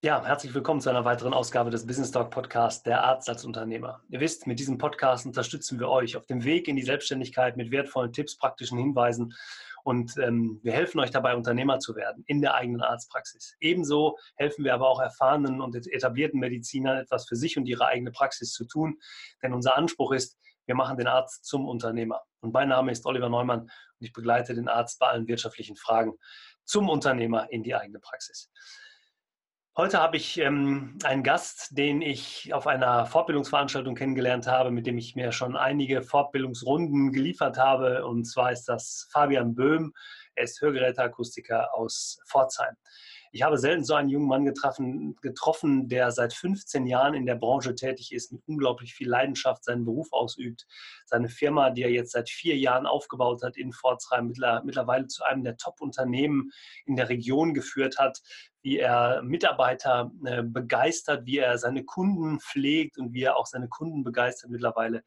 Ja, herzlich willkommen zu einer weiteren Ausgabe des Business Talk Podcast Der Arzt als Unternehmer. Ihr wisst, mit diesem Podcast unterstützen wir euch auf dem Weg in die Selbstständigkeit mit wertvollen Tipps, praktischen Hinweisen und ähm, wir helfen euch dabei, Unternehmer zu werden in der eigenen Arztpraxis. Ebenso helfen wir aber auch erfahrenen und etablierten Medizinern etwas für sich und ihre eigene Praxis zu tun, denn unser Anspruch ist, wir machen den Arzt zum Unternehmer. Und mein Name ist Oliver Neumann und ich begleite den Arzt bei allen wirtschaftlichen Fragen zum Unternehmer in die eigene Praxis. Heute habe ich ähm, einen Gast, den ich auf einer Fortbildungsveranstaltung kennengelernt habe, mit dem ich mir schon einige Fortbildungsrunden geliefert habe. Und zwar ist das Fabian Böhm. Er ist Hörgeräteakustiker aus Pforzheim. Ich habe selten so einen jungen Mann getroffen, getroffen, der seit 15 Jahren in der Branche tätig ist, mit unglaublich viel Leidenschaft seinen Beruf ausübt. Seine Firma, die er jetzt seit vier Jahren aufgebaut hat in Pforzheim, mittlerweile zu einem der Top-Unternehmen in der Region geführt hat, wie er Mitarbeiter äh, begeistert, wie er seine Kunden pflegt und wie er auch seine Kunden begeistert mittlerweile.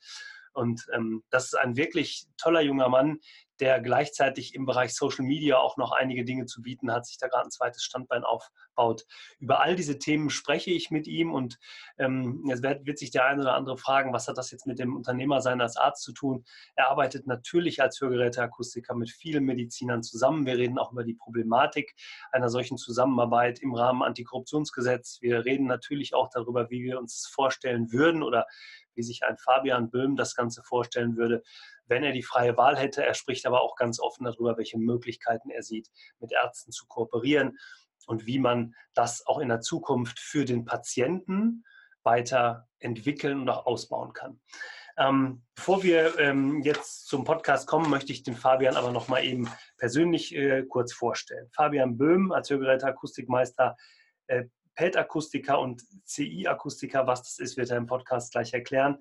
Und ähm, das ist ein wirklich toller junger Mann, der gleichzeitig im Bereich Social Media auch noch einige Dinge zu bieten hat, sich da gerade ein zweites Standbein aufbaut. Über all diese Themen spreche ich mit ihm und ähm, jetzt wird, wird sich der eine oder andere fragen, was hat das jetzt mit dem Unternehmersein als Arzt zu tun? Er arbeitet natürlich als Hörgeräteakustiker mit vielen Medizinern zusammen. Wir reden auch über die Problematik einer solchen Zusammenarbeit im Rahmen Antikorruptionsgesetz. Wir reden natürlich auch darüber, wie wir uns vorstellen würden oder wie sich ein Fabian Böhm das Ganze vorstellen würde, wenn er die freie Wahl hätte. Er spricht aber auch ganz offen darüber, welche Möglichkeiten er sieht, mit Ärzten zu kooperieren und wie man das auch in der Zukunft für den Patienten weiter entwickeln und auch ausbauen kann. Ähm, bevor wir ähm, jetzt zum Podcast kommen, möchte ich den Fabian aber noch mal eben persönlich äh, kurz vorstellen. Fabian Böhm als Hörgeräteakustikmeister äh, PET-Akustiker und CI-Akustiker, was das ist, wird er im Podcast gleich erklären.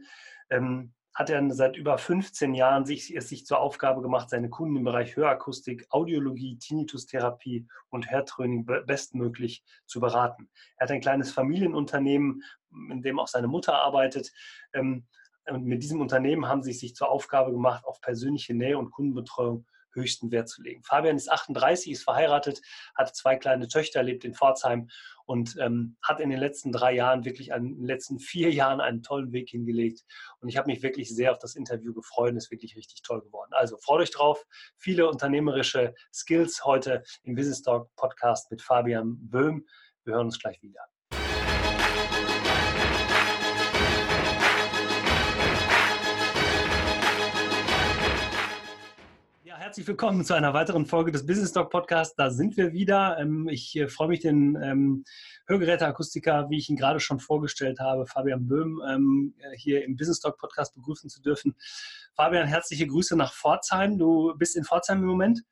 Ähm, hat er seit über 15 Jahren sich, es sich zur Aufgabe gemacht, seine Kunden im Bereich Hörakustik, Audiologie, Tinnitus-Therapie und Hörtraining bestmöglich zu beraten. Er hat ein kleines Familienunternehmen, in dem auch seine Mutter arbeitet. Ähm, und mit diesem Unternehmen haben sie sich zur Aufgabe gemacht, auf persönliche Nähe und Kundenbetreuung höchsten Wert zu legen. Fabian ist 38, ist verheiratet, hat zwei kleine Töchter, lebt in Pforzheim und ähm, hat in den letzten drei Jahren, wirklich in den letzten vier Jahren einen tollen Weg hingelegt. Und ich habe mich wirklich sehr auf das Interview gefreut und ist wirklich richtig toll geworden. Also freut euch drauf. Viele unternehmerische Skills heute im Business Talk Podcast mit Fabian Böhm. Wir hören uns gleich wieder. Herzlich willkommen zu einer weiteren Folge des Business Talk Podcasts. Da sind wir wieder. Ähm, ich äh, freue mich, den ähm, Hörgeräteakustiker, wie ich ihn gerade schon vorgestellt habe, Fabian Böhm, ähm, hier im Business Talk Podcast begrüßen zu dürfen. Fabian, herzliche Grüße nach Pforzheim. Du bist in Pforzheim im Moment?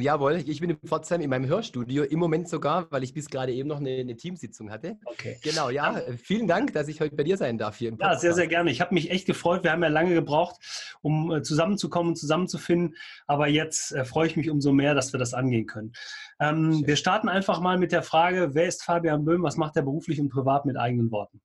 Jawohl, ich bin in Pforzheim in meinem Hörstudio, im Moment sogar, weil ich bis gerade eben noch eine, eine Teamsitzung hatte. Okay. Genau, ja. Vielen Dank, dass ich heute bei dir sein darf hier im Podcast. Ja, sehr, sehr gerne. Ich habe mich echt gefreut. Wir haben ja lange gebraucht, um äh, zusammenzukommen und zusammenzufinden. Aber jetzt äh, freue ich mich umso mehr, dass wir das angehen können. Ähm, wir starten einfach mal mit der Frage, wer ist Fabian Böhm? Was macht er beruflich und privat mit eigenen Worten?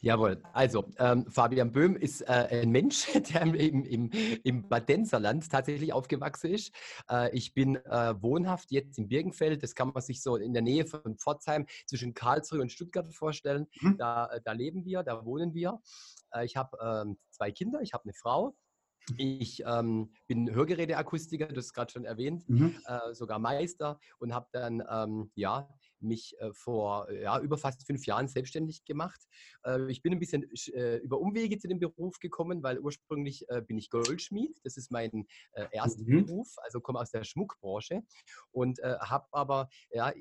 Jawohl, also ähm, Fabian Böhm ist äh, ein Mensch, der im, im, im Badenzerland tatsächlich aufgewachsen ist. Äh, ich bin äh, wohnhaft jetzt in Birkenfeld, das kann man sich so in der Nähe von Pforzheim zwischen Karlsruhe und Stuttgart vorstellen. Mhm. Da, äh, da leben wir, da wohnen wir. Äh, ich habe ähm, zwei Kinder, ich habe eine Frau. Ich ähm, bin Hörgeräteakustiker, das ist gerade schon erwähnt, mhm. äh, sogar Meister und habe dann ähm, ja, mich äh, vor ja, über fast fünf Jahren selbstständig gemacht. Äh, ich bin ein bisschen äh, über Umwege zu dem Beruf gekommen, weil ursprünglich äh, bin ich Goldschmied, das ist mein äh, erster mhm. Beruf, also komme aus der Schmuckbranche und habe aber, ja,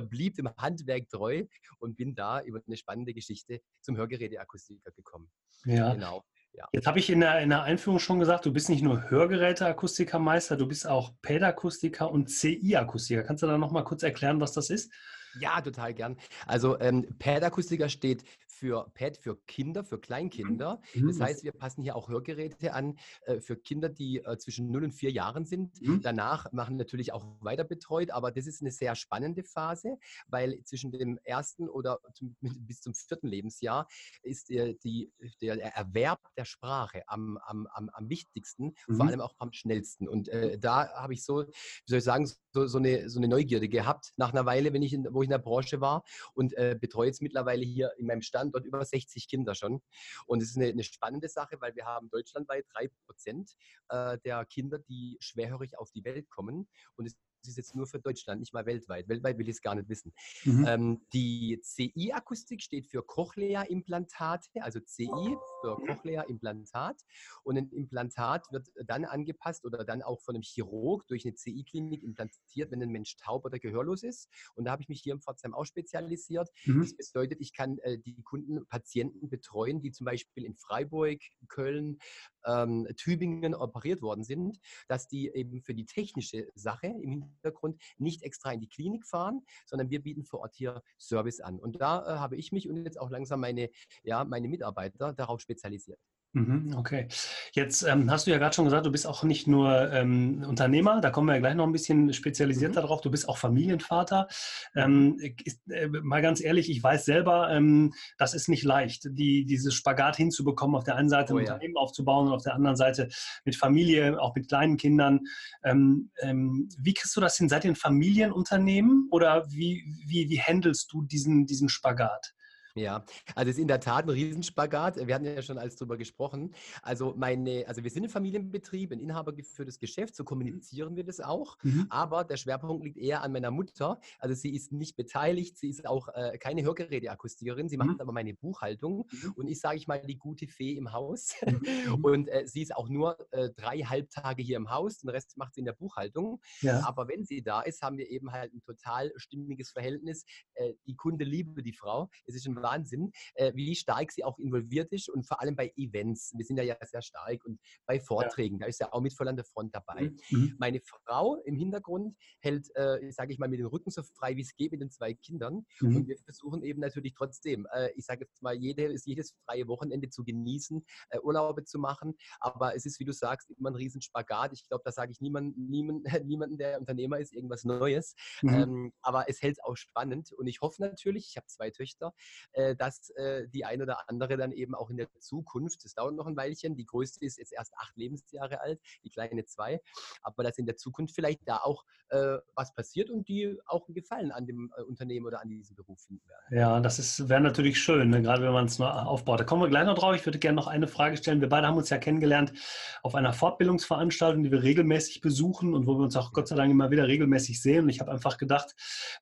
blieb dem Handwerk treu und bin da über eine spannende Geschichte zum Hörgeräteakustiker gekommen. Ja, genau. Ja. Jetzt habe ich in der, in der Einführung schon gesagt, du bist nicht nur Hörgeräteakustikermeister, du bist auch Pädakustiker und CI-Akustiker. Kannst du da nochmal kurz erklären, was das ist? Ja, total gern. Also ähm, Pad-Akustiker steht für Pad für Kinder, für Kleinkinder. Mhm. Das heißt, wir passen hier auch Hörgeräte an äh, für Kinder, die äh, zwischen 0 und 4 Jahren sind. Mhm. Danach machen natürlich auch weiter betreut, aber das ist eine sehr spannende Phase, weil zwischen dem ersten oder zum, bis zum vierten Lebensjahr ist der, die, der Erwerb der Sprache am, am, am, am wichtigsten, mhm. vor allem auch am schnellsten. Und äh, da habe ich so, wie soll ich sagen, so, so, eine, so eine Neugierde gehabt nach einer Weile, wenn ich, wo wo ich in der Branche war und äh, betreue jetzt mittlerweile hier in meinem Standort über 60 Kinder schon. Und es ist eine, eine, spannende Sache, weil wir haben deutschlandweit drei Prozent äh, der Kinder, die schwerhörig auf die Welt kommen. Und es das ist jetzt nur für Deutschland, nicht mal weltweit. Weltweit will ich es gar nicht wissen. Mhm. Ähm, die CI-Akustik steht für Cochlea-Implantate, also CI für mhm. Cochlea-Implantat. Und ein Implantat wird dann angepasst oder dann auch von einem Chirurg durch eine CI-Klinik implantiert, wenn ein Mensch taub oder gehörlos ist. Und da habe ich mich hier im Pforzheim auch spezialisiert. Mhm. Das bedeutet, ich kann äh, die Kunden, Patienten betreuen, die zum Beispiel in Freiburg, Köln, ähm, Tübingen operiert worden sind, dass die eben für die technische Sache im Hintergrund nicht extra in die Klinik fahren, sondern wir bieten vor Ort hier Service an. Und da äh, habe ich mich und jetzt auch langsam meine, ja, meine Mitarbeiter darauf spezialisiert. Mhm, okay. Jetzt ähm, hast du ja gerade schon gesagt, du bist auch nicht nur ähm, Unternehmer, da kommen wir ja gleich noch ein bisschen spezialisierter mhm. drauf, du bist auch Familienvater. Ähm, ist, äh, mal ganz ehrlich, ich weiß selber, ähm, das ist nicht leicht, die, dieses Spagat hinzubekommen, auf der einen Seite oh, ein ja. Unternehmen aufzubauen und auf der anderen Seite mit Familie, auch mit kleinen Kindern. Ähm, ähm, wie kriegst du das hin? Seid ihr ein Familienunternehmen oder wie, wie, wie handelst du diesen, diesen Spagat? Ja, also es ist in der Tat ein Riesenspagat. Wir hatten ja schon alles drüber gesprochen. Also meine, also wir sind ein Familienbetrieb, ein inhabergeführtes Geschäft, so mhm. kommunizieren wir das auch. Mhm. Aber der Schwerpunkt liegt eher an meiner Mutter. Also sie ist nicht beteiligt, sie ist auch äh, keine Hörgeräteakustikerin, sie mhm. macht aber meine Buchhaltung mhm. und ich sage ich mal die gute Fee im Haus. Mhm. Und äh, sie ist auch nur äh, drei Halbtage hier im Haus, den Rest macht sie in der Buchhaltung. Ja. Aber wenn sie da ist, haben wir eben halt ein total stimmiges Verhältnis. Äh, die Kunde liebe die Frau. Es ist ein Wahnsinn, äh, wie stark sie auch involviert ist und vor allem bei Events. Wir sind ja, ja sehr stark und bei Vorträgen, ja. da ist ja auch mit voll an der Front dabei. Mhm. mhm. Meine Frau im Hintergrund hält, äh, sage ich mal, mit dem Rücken so frei, wie es geht mit den zwei Kindern. Mhm. Und wir versuchen eben natürlich trotzdem, äh, ich sage jetzt mal, jede, jedes freie Wochenende zu genießen, äh, Urlaube zu machen. Aber es ist, wie du sagst, immer ein Riesenspagat. Ich glaube, da sage ich niemand, niemand, niemanden, der Unternehmer ist, irgendwas Neues. Mhm. Ähm, aber es hält es auch spannend. Und ich hoffe natürlich, ich habe zwei Töchter, äh, dass äh, die eine oder andere dann eben auch in der Zukunft, das dauert noch ein Weilchen, die größte ist jetzt erst acht Lebensjahre alt, die kleine zwei, aber dass in der Zukunft vielleicht da auch äh, was passiert und die auch einen Gefallen an dem äh, Unternehmen oder an diesem Beruf finden werden. Ja, das wäre natürlich schön, ne? gerade wenn man es nur aufbaut. Da kommen wir gleich noch drauf. Ich würde gerne noch eine Frage stellen. Wir beide haben uns ja kennengelernt auf einer Fortbildungsveranstaltung, die wir regelmäßig besuchen und wo wir uns auch Gott sei Dank immer wieder regelmäßig sehen. Und ich habe einfach gedacht,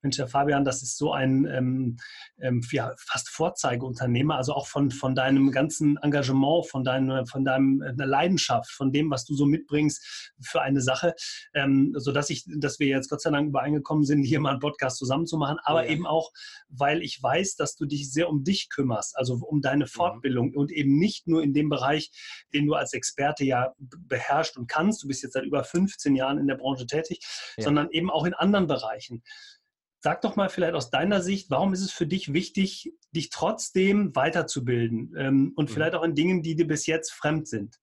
Mensch, Herr Fabian, das ist so ein ähm, ähm, ja, fast fast Vorzeigeunternehmer, also auch von, von deinem ganzen Engagement, von, deinem, von deinem äh, Leidenschaft, von dem, was du so mitbringst für eine Sache, ähm, sodass ich, dass wir jetzt Gott sei Dank übereingekommen sind, hier mal einen Podcast zusammen zu machen, aber ja. eben auch, weil ich weiß, dass du dich sehr um dich kümmerst, also um deine mhm. Fortbildung mhm. und eben nicht nur in dem Bereich, den du als Experte ja beherrschst und kannst. Du bist jetzt seit über 15 Jahren in der Branche tätig, ja. sondern eben auch in anderen Bereichen. Sag doch mal vielleicht aus deiner Sicht, warum ist es für dich wichtig, dich trotzdem weiterzubilden ähm, und mhm. vielleicht auch in Dingen, die dir bis jetzt fremd sind?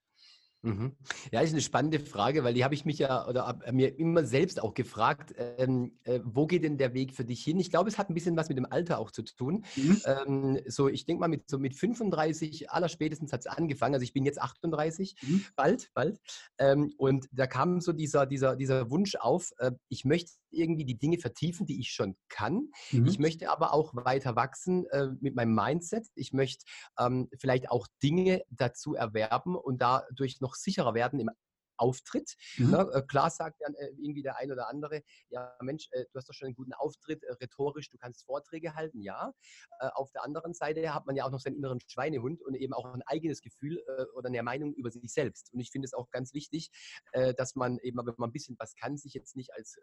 Mhm. Ja, ist eine spannende Frage, weil die habe ich mich ja oder mir immer selbst auch gefragt, ähm, äh, wo geht denn der Weg für dich hin? Ich glaube, es hat ein bisschen was mit dem Alter auch zu tun. Mhm. Ähm, so, ich denke mal, mit, so mit 35 allerspätestens hat es angefangen. Also ich bin jetzt 38, mhm. bald, bald. Ähm, und da kam so dieser, dieser, dieser Wunsch auf, äh, ich möchte irgendwie die Dinge vertiefen, die ich schon kann. Mhm. Ich möchte aber auch weiter wachsen äh, mit meinem Mindset. Ich möchte ähm, vielleicht auch Dinge dazu erwerben und dadurch noch sicherer werden im Auftritt. Mhm. Ne? Äh, klar sagt dann äh, irgendwie der ein oder andere, ja Mensch, äh, du hast doch schon einen guten Auftritt, rhetorisch, du kannst Vorträge halten, ja. Auf der anderen Seite hat man ja auch noch seinen inneren Schweinehund und eben auch ein eigenes Gefühl oder eine Meinung über sich selbst. Und ich finde es auch ganz wichtig, dass man eben, wenn man ein bisschen was kann, sich jetzt nicht als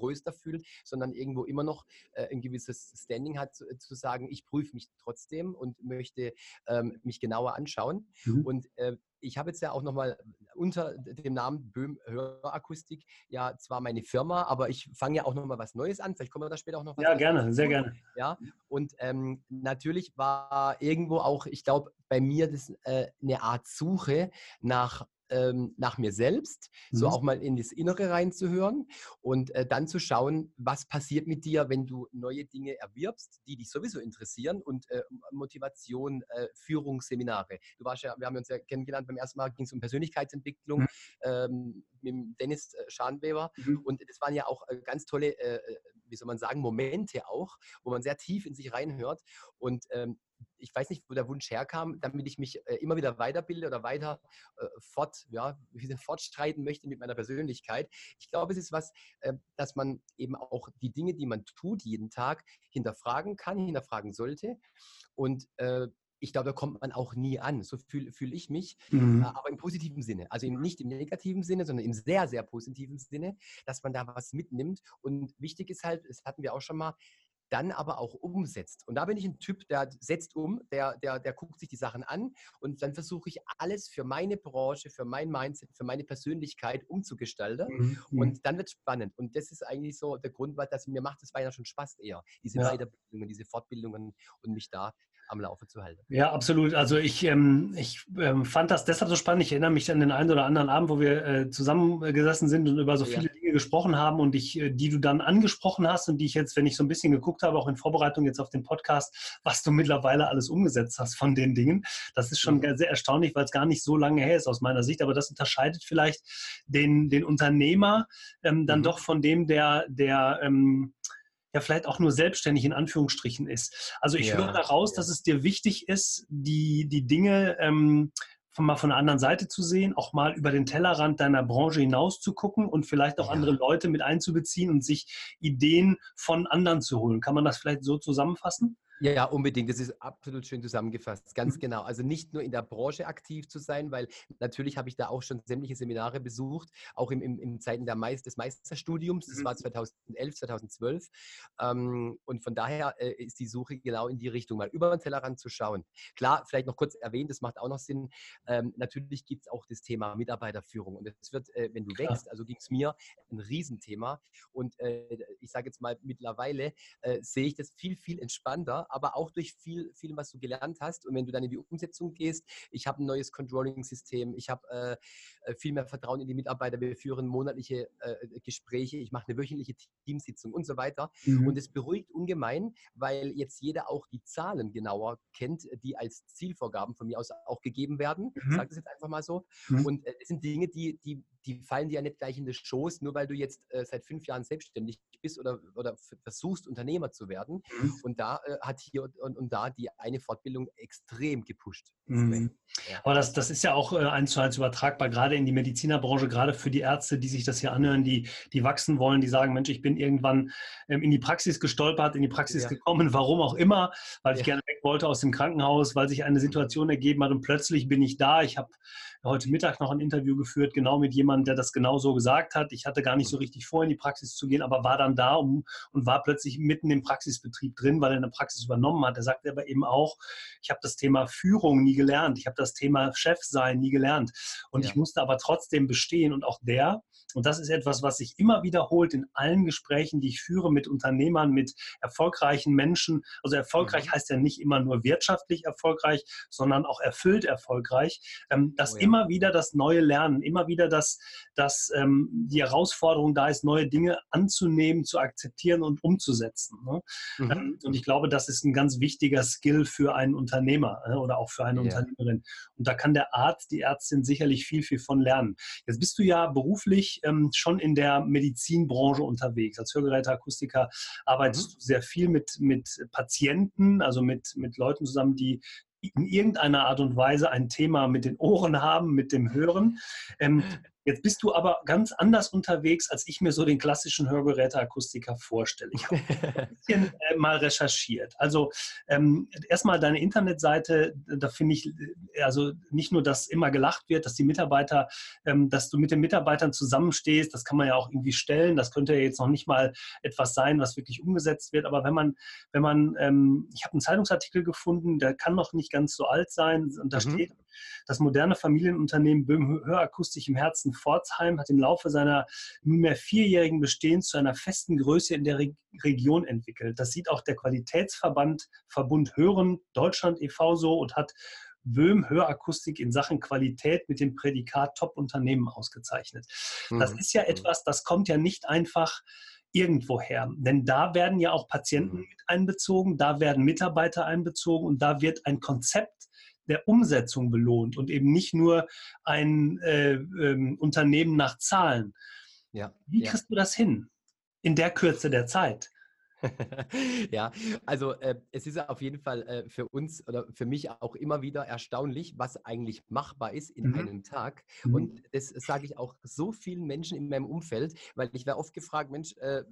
größter fühlt, sondern irgendwo immer noch ein gewisses Standing hat, zu, zu sagen, ich prüfe mich trotzdem und möchte ähm, mich genauer anschauen. Mhm. Und ich habe jetzt ja auch nochmal unter dem Namen Böhm Hörakustik ja zwar meine Firma, aber ich fange ja auch nochmal was Neues an. Vielleicht kommen wir da später auch noch was. Ja, gerne, sehr gerne. Ja, und ähm, natürlich war irgendwo auch, ich glaube, bei mir das äh, eine Art Suche nach ähm, nach mir selbst, mhm. so auch mal in das Innere reinzuhören und äh, dann zu schauen, was passiert mit dir, wenn du neue Dinge erwirbst, die dich sowieso interessieren und äh, Motivation, äh, Führungsseminare. Du warst ja, wir haben uns ja kennengelernt, beim ersten Mal ging es um Persönlichkeitsentwicklung mhm. ähm, mit Dennis äh, Schanweber mhm. und das waren ja auch äh, ganz tolle äh, wie soll man sagen, Momente auch, wo man sehr tief in sich reinhört. Und ähm, ich weiß nicht, wo der Wunsch herkam, damit ich mich äh, immer wieder weiterbilde oder weiter äh, fort, ja, fortschreiten möchte mit meiner Persönlichkeit. Ich glaube, es ist was, äh, dass man eben auch die Dinge, die man tut jeden Tag, hinterfragen kann, hinterfragen sollte. Und äh, ich glaube, da kommt man auch nie an. So fühle fühl ich mich, mhm. Äh, aber im positiven Sinne. Also nicht im negativen Sinne, sondern im sehr, sehr positiven Sinne, dass man da was mitnimmt. Und wichtig ist halt, das hatten wir auch schon mal, dann aber auch umsetzt. Und da bin ich ein Typ, der setzt um, der, der, der guckt sich die Sachen an und dann versuche ich alles für meine Branche, für mein Mindset, für meine Persönlichkeit umzugestalten. Mhm. mhm. Und dann wird es spannend. Und das ist eigentlich so der Grund, weil das, mir macht es weiter schon Spaß eher, diese ja. Weiterbildungen, diese Fortbildungen und mich da am Laufe zu halten. Ja, absolut. Also ich, ähm, ich ähm, fand das deshalb so spannend. Ich erinnere mich an den einen oder anderen Abend, wo wir äh, zusammengesessen sind und über so viele Dinge gesprochen haben und ich, äh, die du dann angesprochen hast und die ich jetzt, wenn ich so ein bisschen geguckt habe, auch in Vorbereitung jetzt auf den Podcast, was du mittlerweile alles umgesetzt hast von den Dingen. Das ist schon mhm. sehr erstaunlich, weil es gar nicht so lange her ist aus meiner Sicht. Aber das unterscheidet vielleicht den, den Unternehmer ähm, dann mhm. doch von dem, der, der ähm, ja vielleicht auch nur selbstständig in Anführungsstrichen ist. Also ich ja, höre daraus, ja. dass es dir wichtig ist, die, die Dinge ähm, von, mal von der anderen Seite zu sehen, auch mal über den Tellerrand deiner Branche hinaus zu gucken und vielleicht auch ja. andere Leute mit einzubeziehen und sich Ideen von anderen zu holen. Kann man das vielleicht so zusammenfassen? Ja, unbedingt. Das ist absolut schön zusammengefasst. Ganz mhm. genau. Also nicht nur in der Branche aktiv zu sein, weil natürlich habe ich da auch schon sämtliche Seminare besucht, auch im, im, im Zeiten der Meist, des Meisterstudiums. Das mhm. war 2011, 2012. Ähm, und von daher äh, ist die Suche genau in die Richtung, mal über den Tellerrand zu schauen. Klar, vielleicht noch kurz erwähnt, das macht auch noch Sinn. Ähm, natürlich gibt es auch das Thema Mitarbeiterführung. Und es wird, äh, wenn du Klar. wächst, also ging es mir, ein Riesenthema. Und äh, ich sage jetzt mal, mittlerweile äh, sehe ich das viel, viel entspannter aber auch durch viel, viel, was du gelernt hast. Und wenn du dann in die Umsetzung gehst, ich habe ein neues Controlling-System, ich habe äh, äh, viel mehr Vertrauen in die Mitarbeiter, wir führen monatliche äh, Gespräche, ich mache eine wöchentliche Teamsitzung und so weiter. Mhm. Und es beruhigt ungemein, weil jetzt jeder auch die Zahlen genauer kennt, die als Zielvorgaben von mir aus auch gegeben werden. Mhm. Ich sage das jetzt einfach mal so. Mhm. Und äh, es sind Dinge, die, die, die fallen dir ja nicht gleich in den Schoß, nur weil du jetzt äh, seit fünf Jahren selbstständig bist oder, oder versuchst, Unternehmer zu werden. Mhm. Und da äh, hat hier und, und, da die eine Fortbildung extrem gepusht. Mhm. Ja. Aber das, das ist ja auch äh, eins zu eins übertragbar, gerade in die Medizinerbranche, gerade für die Ärzte, die sich das hier anhören, die, die wachsen wollen, die sagen, Mensch, ich bin irgendwann ähm, in die Praxis gestolpert, in die Praxis ja. gekommen, warum auch immer, weil ich gerne weg wollte aus dem Krankenhaus, weil sich eine Situation ergeben hat und plötzlich bin ich da. Ich habe heute Mittag noch ein Interview geführt, genau mit jemandem, der das genau so gesagt hat. Ich hatte gar nicht so richtig vor, in die Praxis zu gehen, aber war dann da und, und war plötzlich mitten im Praxisbetrieb drin, weil er eine Praxis übernommen hat. Er sagte aber eben auch, ich habe das Thema Führung nie gelernt, ich habe das Thema Chefsein nie gelernt und ja. ich musste aber trotzdem bestehen und auch der, und das ist etwas, was sich immer wiederholt in allen Gesprächen, die ich führe mit Unternehmern, mit erfolgreichen Menschen. Also erfolgreich mhm. heißt ja nicht immer nur wirtschaftlich erfolgreich, sondern auch erfüllt erfolgreich. Ähm, dass oh ja. immer wieder das neue Lernen, immer wieder das, dass ähm, die Herausforderung da ist, neue Dinge anzunehmen, zu akzeptieren und umzusetzen. Ne? Mhm. Ähm, und ich glaube, das ist ein ganz wichtiger Skill für einen Unternehmer äh, oder auch für eine ja. Unternehmerin. Und da kann der Arzt, die Ärztin sicherlich viel, viel von lernen. Jetzt bist du ja beruflich ähm, schon in der Medizinbranche unterwegs. Als Hörgeräteakustiker arbeitest mhm. du sehr viel mit, mit Patienten, also mit, mit Leuten zusammen, die in irgendeiner Art und Weise ein Thema mit den Ohren haben, mit dem Hören. Ähm, Jetzt bist du aber ganz anders unterwegs, als ich mir so den klassischen Hörgeräteakustiker vorstelle. Ich habe ein bisschen äh, mal recherchiert. Also ähm, erstmal deine Internetseite, da finde ich, äh, also nicht nur, dass immer gelacht wird, dass die Mitarbeiter, ähm, dass du mit den Mitarbeitern zusammenstehst, das kann man ja auch irgendwie stellen. Das könnte ja jetzt noch nicht mal etwas sein, was wirklich umgesetzt wird. Aber wenn man, wenn man, ähm, ich habe einen Zeitungsartikel gefunden, der kann noch nicht ganz so alt sein, und da mhm. steht, das moderne Familienunternehmen Böhm Hörakustik im Herzen Pforzheim hat im Laufe seiner nunmehr vierjährigen Bestehens zu einer festen Größe in der Re Region entwickelt. Das sieht auch der Qualitätsverband Verbund Hören Deutschland e.V. so und hat Böhm Hörakustik in Sachen Qualität mit dem Prädikat Top-Unternehmen ausgezeichnet. Das mhm. ist ja mhm. etwas, das kommt ja nicht einfach irgendwoher. Denn da werden ja auch Patienten mhm. mit einbezogen, da werden Mitarbeiter einbezogen und da wird ein Konzept der Umsetzung belohnt und eben nicht nur ein äh, ähm, Unternehmen nach Zahlen. Ja, Wie kriegst ja. du das hin in der Kürze der Zeit? ja, also äh, es ist auf jeden Fall äh, für uns oder für mich auch immer wieder erstaunlich, was eigentlich machbar ist in mhm. einem Tag. Mhm. Und das sage ich auch so vielen Menschen in meinem Umfeld, weil ich werde oft gefragt, Mensch, äh,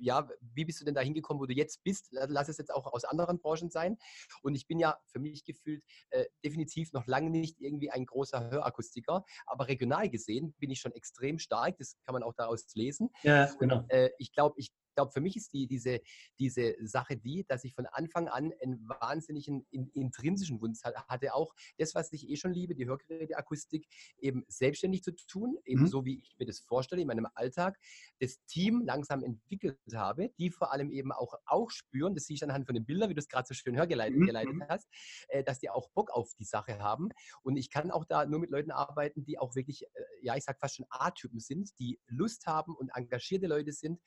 ja, wie bist du denn da hingekommen, wo du jetzt bist? Lass es jetzt auch aus anderen Branchen sein. Und ich bin ja für mich gefühlt äh, definitiv noch lange nicht irgendwie ein großer Hörakustiker, aber regional gesehen bin ich schon extrem stark. Das kann man auch daraus lesen. Ja, genau. Und, äh, ich glaube, ich glaube, für mich ist die, diese, diese Sache die, dass ich von Anfang an einen wahnsinnigen in, intrinsischen Wunsch hatte, auch das, was ich eh schon liebe, die Hörgeräteakustik, eben selbstständig zu tun, eben mhm. so wie ich mir das vorstelle in meinem Alltag, das Team langsam entwickelt habe, die vor allem eben auch, auch spüren, das sehe ich anhand von den Bildern, wie du es gerade so schön hörgeleitet mhm. hast, äh, dass die auch Bock auf die Sache haben. Und ich kann auch da nur mit Leuten arbeiten, die auch wirklich, äh, ja, ich sage fast schon A-Typen sind, die Lust haben und engagierte Leute sind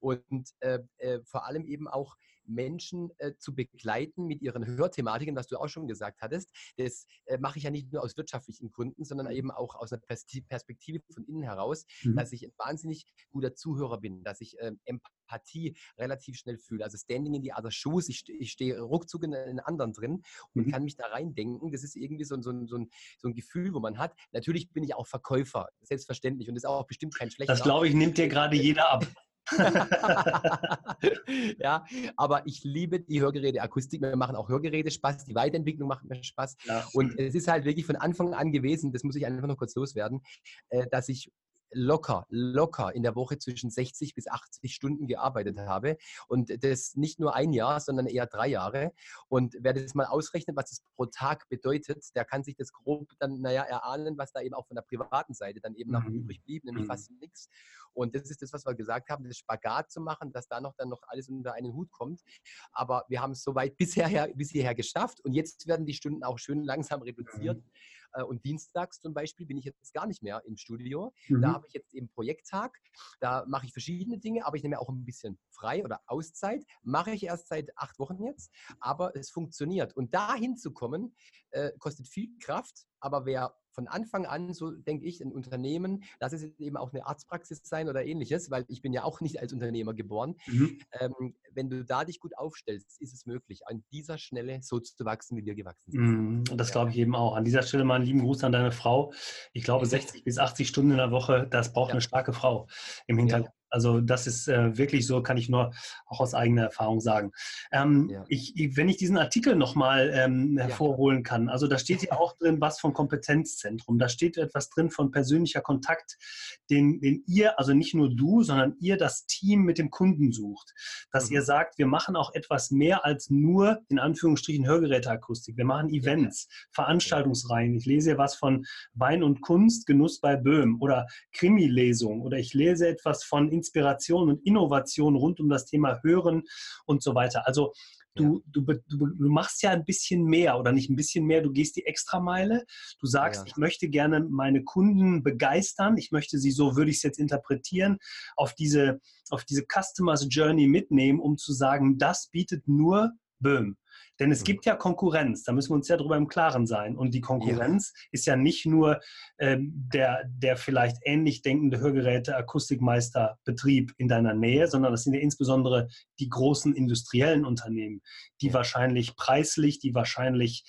und äh, äh, vor allem eben auch Menschen äh, zu begleiten mit ihren Hörthematiken, was du auch schon gesagt hattest. Das äh, mache ich ja nicht nur aus wirtschaftlichen Gründen, sondern mhm. eben auch aus einer Perspektive von innen heraus, mhm. dass ich ein wahnsinnig guter Zuhörer bin, dass ich ähm, Empathie relativ schnell fühle. Also Standing in the other shoes, ich, ich stehe ruckzuck in einen anderen drin und mhm. kann mich da reindenken. Das ist irgendwie so, so, so, ein, so ein Gefühl, wo man hat. Natürlich bin ich auch Verkäufer, selbstverständlich. Und das ist auch bestimmt kein schlechter. Das glaube ich, nimmt dir gerade jeder ab. ja, aber ich liebe die Hörgeräte-Akustik. Mir machen auch Hörgeräte Spaß. Die Weiterentwicklung macht mir Spaß. Ja. Und es ist halt wirklich von Anfang an gewesen, das muss ich einfach noch kurz loswerden, äh, dass ich locker, locker in der Woche zwischen 60 bis 80 Stunden gearbeitet habe. Und das nicht nur ein Jahr, sondern eher drei Jahre. Und wer das mal ausrechnet, was das pro Tag bedeutet, der kann sich das grob dann, naja, erahnen, was da eben auch von der privaten Seite dann eben mhm. noch übrig blieb, nämlich mhm. fast nichts. Und das ist das, was wir gesagt haben, das Spagat zu machen, dass da noch dann noch alles unter einen Hut kommt. Aber wir haben es soweit bisher, bis hierher geschafft. Und jetzt werden die Stunden auch schön langsam reduziert. Mhm. Äh, und dienstags zum Beispiel bin ich jetzt gar nicht mehr im Studio. Mhm. Da habe ich jetzt eben Projekttag. Da mache ich verschiedene Dinge, aber ich nehme auch ein bisschen frei oder Auszeit. Mache ich erst seit acht Wochen jetzt, aber es funktioniert. Und da hinzukommen, äh, kostet viel Kraft, aber wer von Anfang an, so denke ich, ein Unternehmen, lass es eben auch eine Arztpraxis sein oder ähnliches, weil ich bin ja auch nicht als Unternehmer geboren. Mhm. Ähm, wenn du da dich gut aufstellst, ist es möglich, an dieser Stelle so zu wachsen, wie wir gewachsen sind. Mhm. Und das glaube ich eben auch. An dieser Stelle mal einen lieben Gruß an deine Frau. Ich glaube, 60 bis 80 Stunden in der Woche, das braucht ja. eine starke Frau im Hintergrund. Ja. Also das ist äh, wirklich so, kann ich nur auch aus eigener Erfahrung sagen. Ähm, ja. ich, wenn ich diesen Artikel nochmal ähm, hervorholen kann, also da steht ja auch drin was von Kompetenzzentrum, da steht etwas drin von persönlicher Kontakt, den, den ihr, also nicht nur du, sondern ihr das Team mit dem Kunden sucht. Dass mhm. ihr sagt, wir machen auch etwas mehr als nur in Anführungsstrichen Hörgeräteakustik. Wir machen Events, ja. Veranstaltungsreihen. Ich lese was von Wein und Kunst, Genuss bei Böhm oder Krimi-Lesung oder ich lese etwas von Inspiration und Innovation rund um das Thema Hören und so weiter. Also Du, du, du, du, machst ja ein bisschen mehr oder nicht ein bisschen mehr, du gehst die Extrameile. Du sagst, ja. ich möchte gerne meine Kunden begeistern, ich möchte sie, so würde ich es jetzt interpretieren, auf diese, auf diese Customers Journey mitnehmen, um zu sagen, das bietet nur Böhm. Denn es mhm. gibt ja Konkurrenz, da müssen wir uns ja darüber im Klaren sein. Und die Konkurrenz ja. ist ja nicht nur ähm, der, der vielleicht ähnlich denkende Hörgeräte-Akustikmeisterbetrieb in deiner Nähe, sondern das sind ja insbesondere die großen industriellen Unternehmen, die ja. wahrscheinlich preislich, die wahrscheinlich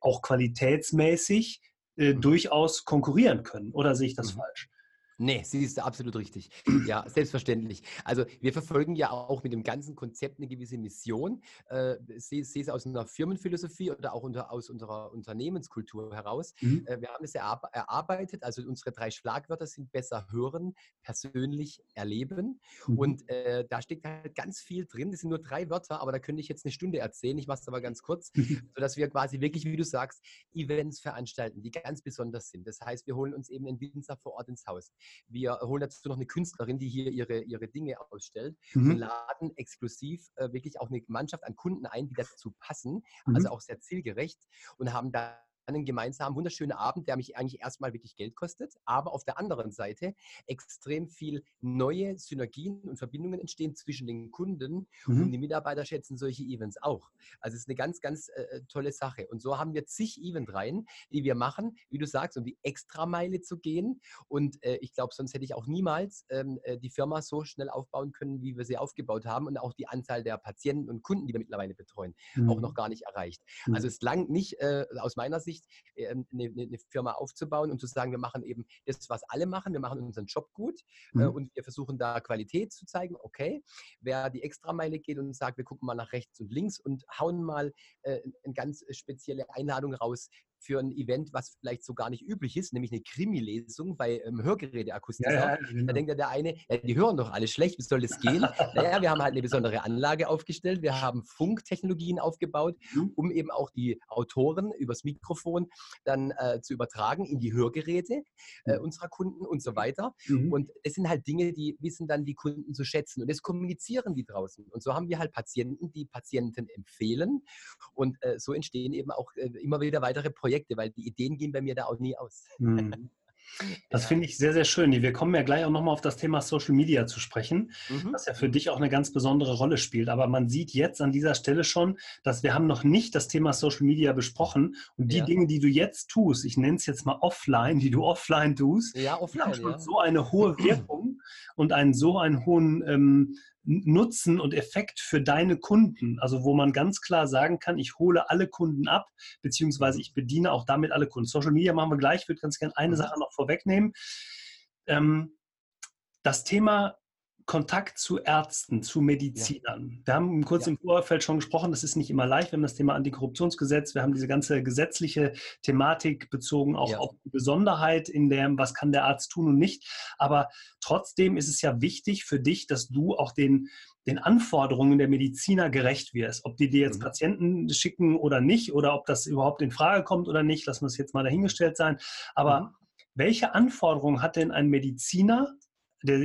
auch qualitätsmäßig äh, mhm. durchaus konkurrieren können. Oder sehe ich das mhm. falsch? Nee, sie ist absolut richtig. Ja, selbstverständlich. Also wir verfolgen ja auch mit dem ganzen Konzept eine gewisse Mission. Äh, sie es aus einer Firmenphilosophie oder auch unter, aus unserer Unternehmenskultur heraus. Mhm. Äh, wir haben es erarbeitet. Also unsere drei Schlagwörter sind besser hören, persönlich erleben. Mhm. Und äh, da steckt halt ganz viel drin. Das sind nur drei Wörter, aber da könnte ich jetzt eine Stunde erzählen. Ich mache es aber ganz kurz, sodass wir quasi wirklich, wie du sagst, Events veranstalten, die ganz besonders sind. Das heißt, wir holen uns eben einen Winzer vor Ort ins Haus. Wir holen dazu noch eine Künstlerin, die hier ihre, ihre Dinge ausstellt mhm. und laden exklusiv äh, wirklich auch eine Mannschaft an Kunden ein, die dazu passen, also mhm. also auch sehr zielgerecht und haben da einen gemeinsamen, wunderschönen Abend, der mich eigentlich erstmal wirklich Geld kostet, aber auf der anderen Seite extrem viel neue Synergien und Verbindungen entstehen zwischen den Kunden mhm. und die Mitarbeiter schätzen solche Events auch. Also es ist eine ganz, ganz äh, tolle Sache. Und so haben wir zig Eventreihen, die wir machen, wie du sagst, um die Extrameile zu gehen. Und äh, ich glaube, sonst hätte ich auch niemals ähm, äh, die Firma so schnell aufbauen können, wie wir sie aufgebaut haben und auch die Anzahl der Patienten und Kunden, die wir mittlerweile betreuen, mhm. auch noch gar nicht erreicht. Mhm. Also es langt nicht äh, aus meiner Sicht, äh, eine, eine, Firma aufzubauen und zu sagen, wir machen eben das, was alle machen, wir machen unseren Job gut äh, mhm. und wir versuchen da Qualität zu zeigen. Okay, wer die Extrameile geht und sagt, wir gucken mal nach rechts und links und hauen mal äh, eine ganz spezielle Einladung raus, für ein Event, was vielleicht so gar nicht üblich ist, nämlich eine Krimi-Lesung bei ähm, Hörgeräteakustiker. Ja, ja, genau. Da denkt ja der eine, ja, die hören doch alle schlecht, wie soll das gehen? naja, wir haben halt eine besondere Anlage aufgestellt, wir haben Funktechnologien aufgebaut, mhm. um eben auch die Autoren übers Mikrofon dann äh, zu übertragen in die Hörgeräte äh, mhm. unserer Kunden und so weiter. Mhm. Und es sind halt Dinge, die wissen dann die Kunden zu schätzen und das kommunizieren die draußen. Und so haben wir halt Patienten, die Patienten empfehlen und äh, so entstehen eben auch äh, immer wieder weitere Projekte Projekte, weil die Ideen gehen bei mir da auch nie aus. Mhm. Das finde ich sehr, sehr schön. Wir kommen ja gleich auch nochmal auf das Thema Social Media zu sprechen, mhm. das ja für dich auch eine ganz besondere Rolle spielt. Aber man sieht jetzt an dieser Stelle schon, dass wir haben noch nicht das Thema Social Media besprochen. Und die ja. Dinge, die du jetzt tust, ich nenne es jetzt mal offline, die du offline tust, ja, offline, haben schon ja. so eine hohe Wirkung und einen so einen hohen ähm, Nutzen und Effekt für deine Kunden. Also wo man ganz klar sagen kann, ich hole alle Kunden ab, beziehungsweise ich bediene auch damit alle Kunden. Social Media machen wir gleich. Ich würde ganz gerne eine mhm. Sache noch vorwegnehmen. Ähm, das Thema Kontakt zu Ärzten, zu Medizinern. Ja. Wir haben kurz ja. im Vorfeld schon gesprochen, das ist nicht immer leicht. Wir haben das Thema Antikorruptionsgesetz, wir haben diese ganze gesetzliche Thematik bezogen auch ja. auf die Besonderheit in dem, was kann der Arzt tun und nicht. Aber trotzdem ist es ja wichtig für dich, dass du auch den, den Anforderungen der Mediziner gerecht wirst. Ob die dir jetzt mhm. Patienten schicken oder nicht, oder ob das überhaupt in Frage kommt oder nicht, lassen wir es jetzt mal dahingestellt sein. Aber mhm. welche Anforderungen hat denn ein Mediziner der,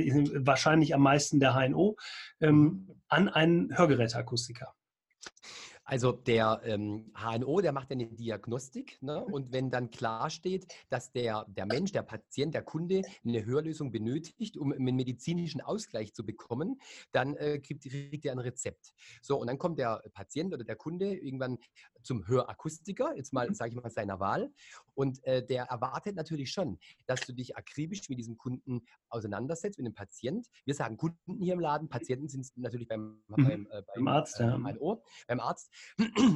wahrscheinlich am meisten der HNO, ähm, mhm. an einen Hörgeräteakustiker. Also der ähm, HNO, der macht eine Diagnostik ne? und wenn dann klar steht, dass der, der Mensch, der Patient, der Kunde eine Hörlösung benötigt, um einen medizinischen Ausgleich zu bekommen, dann äh, kriegt, kriegt er ein Rezept. So, und dann kommt der Patient oder der Kunde irgendwann zum Hörakustiker, jetzt mal, mhm. sage ich mal, seiner Wahl. Und äh, der erwartet natürlich schon, dass du dich akribisch mit diesem Kunden auseinandersetzt, mit dem Patient. Wir sagen Kunden hier im Laden, Patienten sind natürlich beim, mhm. beim, äh, beim, Arzt, äh, ja. beim Arzt.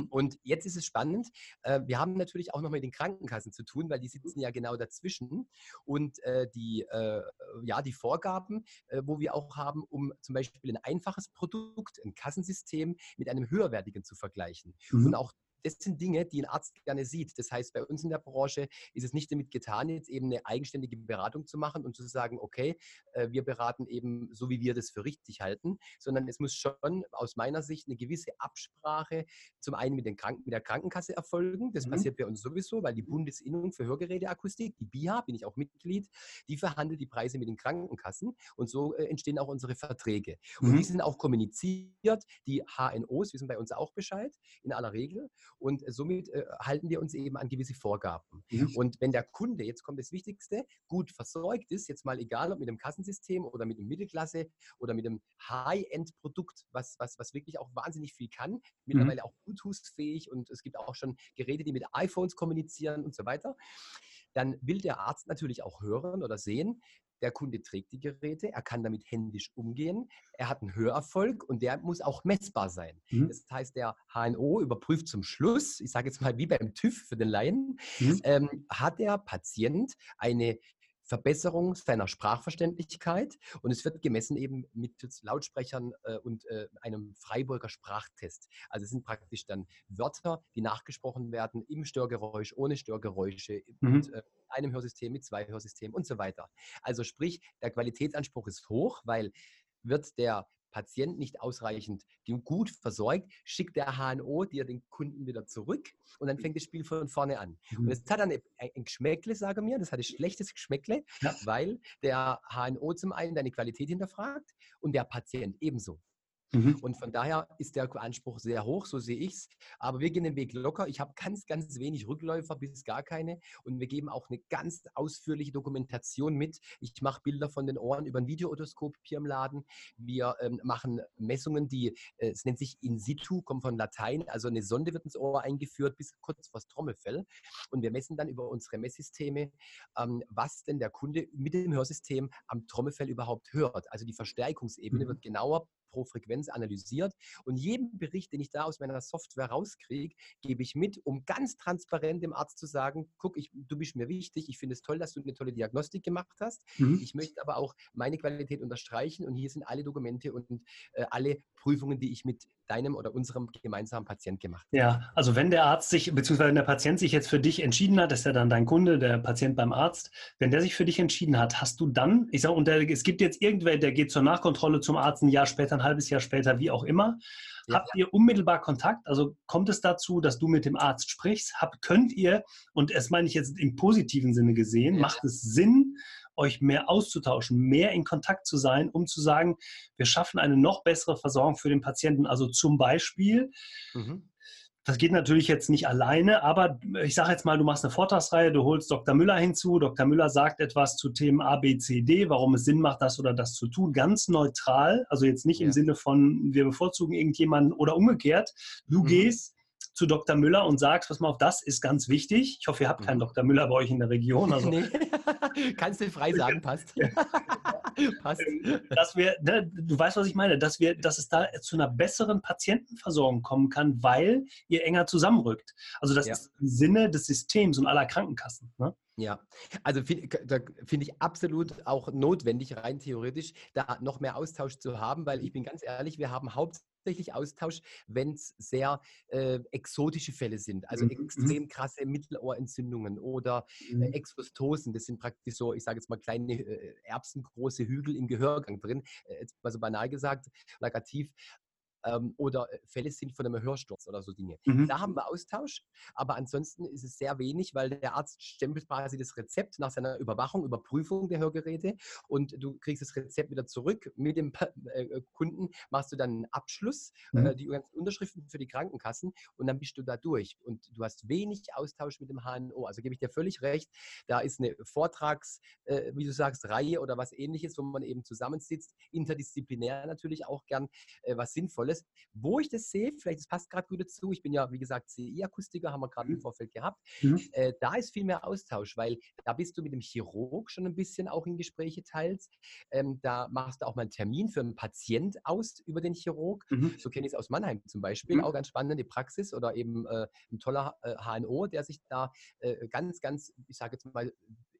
Und jetzt ist es spannend. Äh, wir haben natürlich auch noch mit den Krankenkassen zu tun, weil die sitzen ja genau dazwischen. Und äh, die, äh, ja, die Vorgaben, wo wir auch haben, um zum Beispiel ein einfaches Produkt, ein Kassensystem mit einem höherwertigen zu vergleichen. Mhm. Und auch das sind Dinge, die ein Arzt gerne sieht. Das heißt, bei uns in der Branche ist es nicht damit getan, jetzt eben eine eigenständige Beratung zu machen und zu sagen, okay, äh, wir beraten eben so, wie wir das für richtig halten, sondern es muss schon aus meiner Sicht eine gewisse Absprache zum einen mit, den Kranken, mit der Krankenkasse erfolgen. Das mhm. passiert bei uns sowieso, weil die Bundesinnung für Hörgeräteakustik, die BIHA, bin ich auch Mitglied, die verhandelt die Preise mit den Krankenkassen und so äh, entstehen auch unsere Verträge. Und mhm. die sind auch kommuniziert. Die HNOs wissen bei uns auch Bescheid in aller Regel. Und somit äh, halten wir uns eben an gewisse Vorgaben. Mhm. Und wenn der Kunde, jetzt kommt das Wichtigste, gut versorgt ist, jetzt mal egal ob mit dem Kassensystem oder mit dem Mittelklasse oder mit dem High-End-Produkt, was, was, was wirklich auch wahnsinnig viel kann, mittlerweile mhm. auch Bluetooth-fähig und es gibt auch schon Geräte, die mit iPhones kommunizieren und so weiter dann will der Arzt natürlich auch hören oder sehen, der Kunde trägt die Geräte, er kann damit händisch umgehen, er hat einen Hörerfolg und der muss auch messbar sein. Mhm. Das heißt, der HNO überprüft zum Schluss, ich sage jetzt mal wie beim TÜV für den Laien, mhm. ähm, hat der Patient eine Verbesserung seiner Sprachverständlichkeit und es wird gemessen eben mit Lautsprechern äh, und äh, einem Freiburger Sprachtest. Also es sind praktisch dann Wörter, die nachgesprochen werden im Störgeräusch, ohne Störgeräusche, mhm. mit äh, einem Hörsystem, mit zwei Hörsystemen und so weiter. Also sprich, der Qualitätsanspruch ist hoch, weil wird der Patient nicht ausreichend gut versorgt, schickt der HNO dir den Kunden wieder zurück und dann fängt das Spiel von vorne an. Mhm. Und es hat dann ein Geschmäckle, sage mir, das hat ein schlechtes Geschmäckle, ja. weil der HNO zum einen deine Qualität hinterfragt und der Patient ebenso. Mhm. Und von daher ist der Anspruch sehr hoch, so sehe ich es. Aber wir gehen den Weg locker. Ich habe ganz, ganz wenig Rückläufer, bis gar keine. Und wir geben auch eine ganz ausführliche Dokumentation mit. Ich mache Bilder von den Ohren über ein Videootoskop hier im Laden. Wir ähm, machen Messungen, die, äh, es nennt sich in situ, kommt von Latein. Also eine Sonde wird ins Ohr eingeführt bis kurz vor das Trommelfell. Und wir messen dann über unsere Messsysteme, ähm, was denn der Kunde mit dem Hörsystem am Trommelfell überhaupt hört. Also die Verstärkungsebene mhm. wird genauer pro Frequenz analysiert. Und jeden Bericht, den ich da aus meiner Software rauskriege, gebe ich mit, um ganz transparent dem Arzt zu sagen, guck, ich, du bist mir wichtig, ich finde es toll, dass du eine tolle Diagnostik gemacht hast. Mhm. Ich möchte aber auch meine Qualität unterstreichen und hier sind alle Dokumente und äh, alle Prüfungen, die ich mit deinem oder unserem gemeinsamen Patient gemacht habe. Ja, also wenn der Arzt sich, beziehungsweise wenn der Patient sich jetzt für dich entschieden hat, ist ja dann dein Kunde, der Patient beim Arzt, wenn der sich für dich entschieden hat, hast du dann, ich sage, und der, es gibt jetzt irgendwer, der geht zur Nachkontrolle zum Arzt ein Jahr später, ein halbes Jahr später, wie auch immer. Ja. Habt ihr unmittelbar Kontakt? Also kommt es dazu, dass du mit dem Arzt sprichst? Habt, könnt ihr, und das meine ich jetzt im positiven Sinne gesehen, ja. macht es Sinn, euch mehr auszutauschen, mehr in Kontakt zu sein, um zu sagen, wir schaffen eine noch bessere Versorgung für den Patienten. Also zum Beispiel, mhm. Das geht natürlich jetzt nicht alleine, aber ich sage jetzt mal, du machst eine Vortragsreihe, du holst Dr. Müller hinzu. Dr. Müller sagt etwas zu Themen A, B, C, D, warum es Sinn macht, das oder das zu tun. Ganz neutral, also jetzt nicht ja. im Sinne von, wir bevorzugen irgendjemanden oder umgekehrt. Du mhm. gehst zu Dr. Müller und sagst, pass mal auf, das ist ganz wichtig. Ich hoffe, ihr habt keinen mhm. Dr. Müller bei euch in der Region. Also. Nee. Kannst du frei sagen, passt. passt. Ähm, dass wir, ne, du weißt, was ich meine, dass, wir, dass es da zu einer besseren Patientenversorgung kommen kann, weil ihr enger zusammenrückt. Also das ja. ist im Sinne des Systems und aller Krankenkassen. Ne? Ja, also finde find ich absolut auch notwendig, rein theoretisch, da noch mehr Austausch zu haben, weil ich bin ganz ehrlich, wir haben hauptsächlich Austausch, wenn es sehr äh, exotische Fälle sind, also mhm. mhm. extrem krasse Mittelohrentzündungen oder äh, mhm. Exostosen, das sind praktisch so, ich sage jetzt mal kleine äh, erbsengroße Hügel im Gehörgang drin, äh, jetzt mal so banal gesagt, plakativ, ähm, oder äh, Fälle sind von einem Hörsturz oder so Dinge. Mhm. Da haben wir Austausch, aber ansonsten ist es sehr wenig, weil der Arzt stempelt quasi das Rezept nach seiner Überwachung, Überprüfung der Hörgeräte und du kriegst das Rezept wieder zurück. Mit dem äh, äh, Kunden machst du dann einen Abschluss, mhm. äh, die ganzen Unterschriften für die Krankenkassen und dann bist du da durch. Und du hast wenig Austausch mit dem HNO. Also gebe ich dir völlig recht, da ist eine Vortrags, äh, wie du sagst, Reihe oder was ähnliches, wo man eben zusammensitzt, interdisziplinär natürlich auch gern äh, was Sinnvolles alles. Wo ich das sehe, vielleicht das passt gerade gut dazu, ich bin ja, wie gesagt, CI-Akustiker, haben wir gerade mhm. im Vorfeld gehabt. Mhm. Äh, da ist viel mehr Austausch, weil da bist du mit dem Chirurg schon ein bisschen auch in Gespräche teils. Ähm, da machst du auch mal einen Termin für einen Patient aus über den Chirurg. Mhm. So kenne ich es aus Mannheim zum Beispiel. Mhm. Auch ganz spannende Praxis oder eben äh, ein toller äh, HNO, der sich da äh, ganz, ganz, ich sage jetzt mal,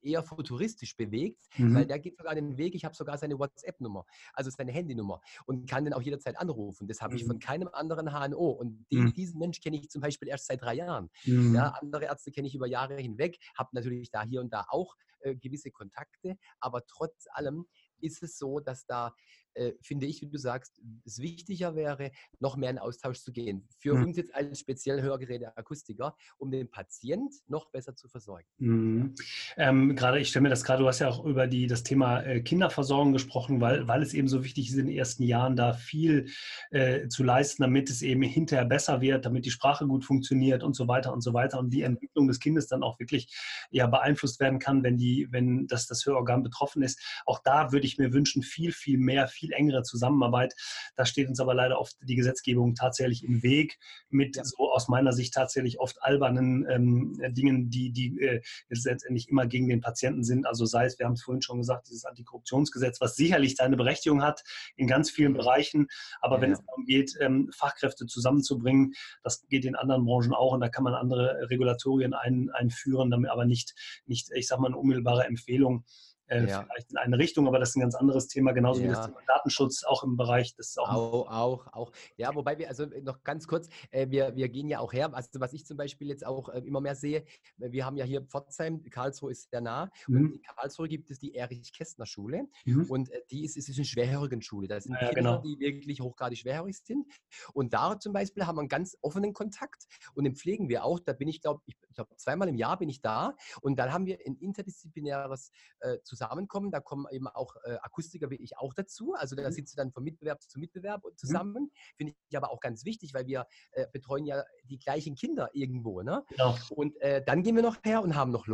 eher futuristisch bewegt, mhm. weil der geht sogar den Weg, ich habe sogar seine WhatsApp-Nummer, also seine Handynummer und kann den auch jederzeit anrufen. Das habe mhm. ich von mhm. keinem anderen HNO. Und den, mhm. diesen Mensch kenne ich zum Beispiel erst seit drei Jahren. Mhm. Ja, andere Ärzte kenne ich über Jahre hinweg, habe natürlich da hier und da auch äh, gewisse Kontakte, aber trotz allem ist es so, dass da äh, finde ich, wie du sagst, es wichtiger wäre, noch mehr in Austausch zu gehen. Für mhm. uns jetzt als speziell Hörgeräte-Akustiker, um den Patient noch besser zu versorgen. Mhm. Ähm, gerade, ich stelle mir das gerade, du hast ja auch über die, das Thema äh, Kinderversorgung gesprochen, weil, weil es eben so wichtig ist, in den ersten Jahren da viel äh, zu leisten, damit es eben hinterher besser wird, damit die Sprache gut funktioniert und so weiter und so weiter und die Entwicklung des Kindes dann auch wirklich ja, beeinflusst werden kann, wenn, die, wenn das, das Hörorgan betroffen ist. Auch da würde ich mir wünschen, viel, viel mehr, viel viel engere Zusammenarbeit. Da steht uns aber leider oft die Gesetzgebung tatsächlich im Weg mit ja. so aus meiner Sicht tatsächlich oft albernen ähm, Dingen, die, die äh, letztendlich immer gegen den Patienten sind. Also sei es, wir haben es vorhin schon gesagt, dieses Antikorruptionsgesetz, was sicherlich seine Berechtigung hat in ganz vielen Bereichen. Aber ja. wenn es darum geht, ähm, Fachkräfte zusammenzubringen, das geht in anderen Branchen auch und da kann man andere Regulatorien ein, einführen, damit aber nicht, nicht, ich sag mal, eine unmittelbare Empfehlung äh, ja. vielleicht in eine Richtung, aber das ist ein ganz anderes Thema, genauso ja. wie das Thema Datenschutz auch im Bereich des auch, auch, auch, auch. Ja, wobei wir, also noch ganz kurz, äh, wir, wir gehen ja auch her, also was ich zum Beispiel jetzt auch äh, immer mehr sehe, wir haben ja hier Pforzheim, Karlsruhe ist sehr nah mhm. und in Karlsruhe gibt es die Erich-Kästner-Schule mhm. und äh, die ist, ist eine Schwerhörigen-Schule. Da sind ja, Kinder, genau. die wirklich hochgradig schwerhörig sind und da zum Beispiel haben wir einen ganz offenen Kontakt und den pflegen wir auch. Da bin ich, glaube ich, glaub, zweimal im Jahr bin ich da und dann haben wir ein interdisziplinäres äh, zusammenkommen. Da kommen eben auch äh, Akustiker wie ich auch dazu. Also da Mhm. sitzt du dann von Mitbewerb zu Mitbewerb zusammen. Finde ich aber auch ganz wichtig, weil wir äh, betreuen ja die gleichen Kinder irgendwo. Ne? Genau. Und äh, dann gehen wir noch her und haben noch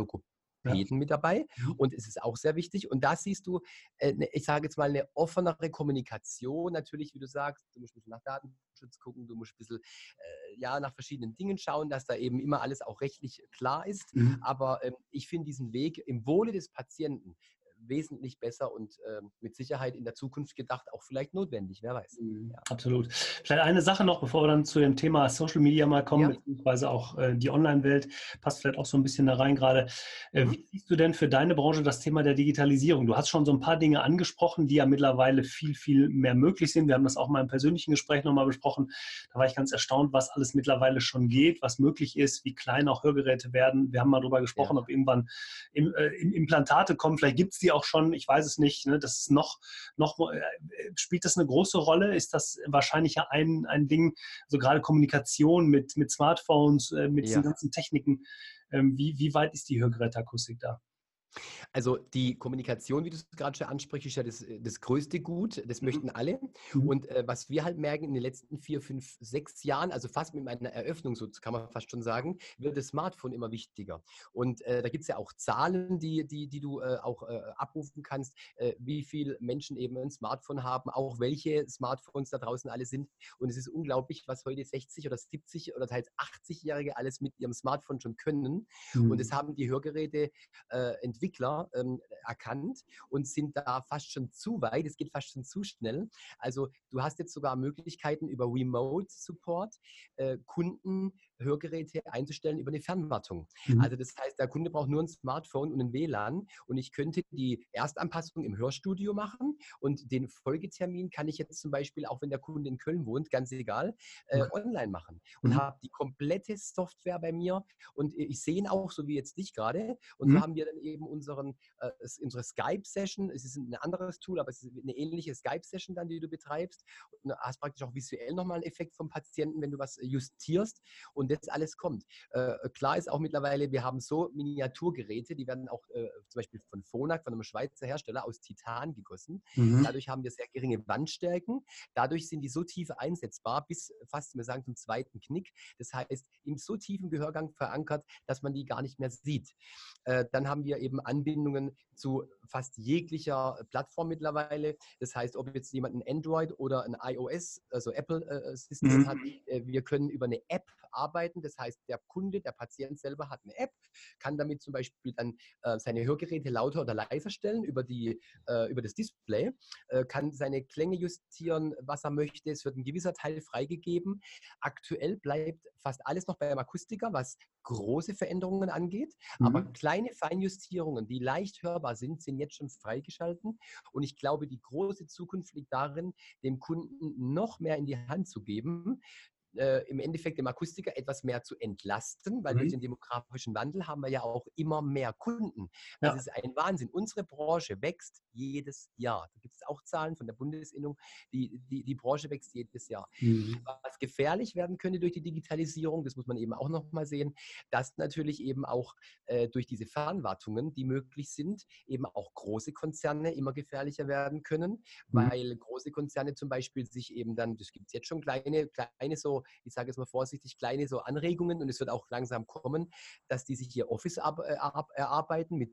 Logopäden mit dabei. Mhm. Und es ist auch sehr wichtig. Und da siehst du, äh, ne, ich sage jetzt mal, eine offenere Kommunikation. Natürlich, wie du sagst, du musst ein bisschen nach Datenschutz gucken, du musst ein bisschen äh, ja, nach verschiedenen Dingen schauen, dass da eben immer alles auch rechtlich klar ist. Mhm. Aber ähm, ich finde diesen Weg im Wohle des Patienten wesentlich besser und ähm, mit Sicherheit in der Zukunft gedacht auch vielleicht notwendig, wer weiß. Mhm, Absolut. Vielleicht eine Sache noch, bevor wir dann zu dem Thema Social Media mal kommen, Ja. beziehungsweise auch äh, die Online-Welt, passt vielleicht auch so ein bisschen da rein gerade. Äh, Mhm. wie siehst du denn für deine Branche das Thema der Digitalisierung? Du hast schon so ein paar Dinge angesprochen, die ja mittlerweile viel, viel mehr möglich sind. Wir haben das auch mal im persönlichen Gespräch nochmal besprochen. Da war ich ganz erstaunt, was alles mittlerweile schon geht, was möglich ist, wie klein auch Hörgeräte werden. Wir haben mal darüber gesprochen, ob irgendwann äh, im Implantate kommen. Vielleicht gibt es die auch schon, ich weiß es nicht. Ne? Das ist noch, noch äh, spielt das eine große Rolle? Ist das wahrscheinlich ja ein, ein Ding, so gerade Kommunikation mit, mit Smartphones, äh, mit diesen Ja. ganzen Techniken? Ähm, wie, wie weit ist die Hörgeräteakustik da? Also die Kommunikation, wie du es gerade schon ansprichst, ist ja das, äh, das größte Gut. Das Mhm. möchten alle. Mhm. Und äh, was wir halt merken in den letzten vier, fünf, sechs Jahren, also fast mit meiner Eröffnung, so kann man fast schon sagen, wird das Smartphone immer wichtiger. Und äh, da gibt es ja auch Zahlen, die, die, die du äh, auch äh, abrufen kannst, äh, wie viele Menschen eben ein Smartphone haben, auch welche Smartphones da draußen alle sind. Und es ist unglaublich, was heute 60 oder 70 oder teils 80-Jährige alles mit ihrem Smartphone schon können. Mhm. Und das haben die Hörgeräteentwickler ähm, erkannt und sind da fast schon zu weit. Es geht fast schon zu schnell. Also du hast jetzt sogar Möglichkeiten über Remote Support äh, Kunden Hörgeräte einzustellen über eine Fernwartung. Mhm. Also das heißt, der Kunde braucht nur ein Smartphone und ein WLAN und ich könnte die Erstanpassung im Hörstudio machen und den Folgetermin kann ich jetzt zum Beispiel, auch wenn der Kunde in Köln wohnt, ganz egal, äh, online machen und Mhm. habe die komplette Software bei mir und ich sehe ihn auch, so wie jetzt dich gerade. Und Mhm. so haben wir dann eben unseren, äh, unsere Skype-Session. Es ist ein anderes Tool, aber es ist eine ähnliche Skype-Session dann, die du betreibst. Und hast praktisch auch visuell nochmal einen Effekt vom Patienten, wenn du was justierst und das alles kommt. Äh, klar ist auch mittlerweile, wir haben so Miniaturgeräte, die werden auch äh, zum Beispiel von Phonak, von einem Schweizer Hersteller, aus Titan gegossen. Mhm. Dadurch haben wir sehr geringe Wandstärken. Dadurch sind die so tief einsetzbar, bis fast, wir sagen, zum zweiten Knick. Das heißt, im so tiefen Gehörgang verankert, dass man die gar nicht mehr sieht. Äh, dann haben wir eben Anbindungen zu fast jeglicher Plattform mittlerweile. Das heißt, ob jetzt jemand ein Android oder ein iOS, also Apple-System Mhm. hat, äh, wir können über eine App arbeiten. Das heißt, der Kunde, der Patient selber hat eine App, kann damit zum Beispiel dann äh, seine Hörgeräte lauter oder leiser stellen über, die, äh, über das Display, äh, kann seine Klänge justieren, was er möchte. Es wird ein gewisser Teil freigegeben. Aktuell bleibt fast alles noch beim Akustiker, was große Veränderungen angeht. Aber Mhm. kleine Feinjustierungen, die leicht hörbar sind, sind jetzt schon freigeschalten. Und ich glaube, die große Zukunft liegt darin, dem Kunden noch mehr in die Hand zu geben, äh, im Endeffekt dem Akustiker etwas mehr zu entlasten, weil Mhm. durch den demografischen Wandel haben wir ja auch immer mehr Kunden. Ja. Das ist ein Wahnsinn. Unsere Branche wächst jedes Jahr. Da gibt es auch Zahlen von der Bundesinnung. Die, die, die Branche wächst jedes Jahr. Mhm. Was gefährlich werden könnte durch die Digitalisierung, das muss man eben auch nochmal sehen, dass natürlich eben auch äh, durch diese Fernwartungen, die möglich sind, eben auch große Konzerne immer gefährlicher werden können, Mhm. weil große Konzerne zum Beispiel sich eben dann, das gibt es jetzt schon kleine, kleine so, ich sage jetzt mal vorsichtig, kleine so Anregungen und es wird auch langsam kommen, dass die sich ihr Office äh, ab, erarbeiten mit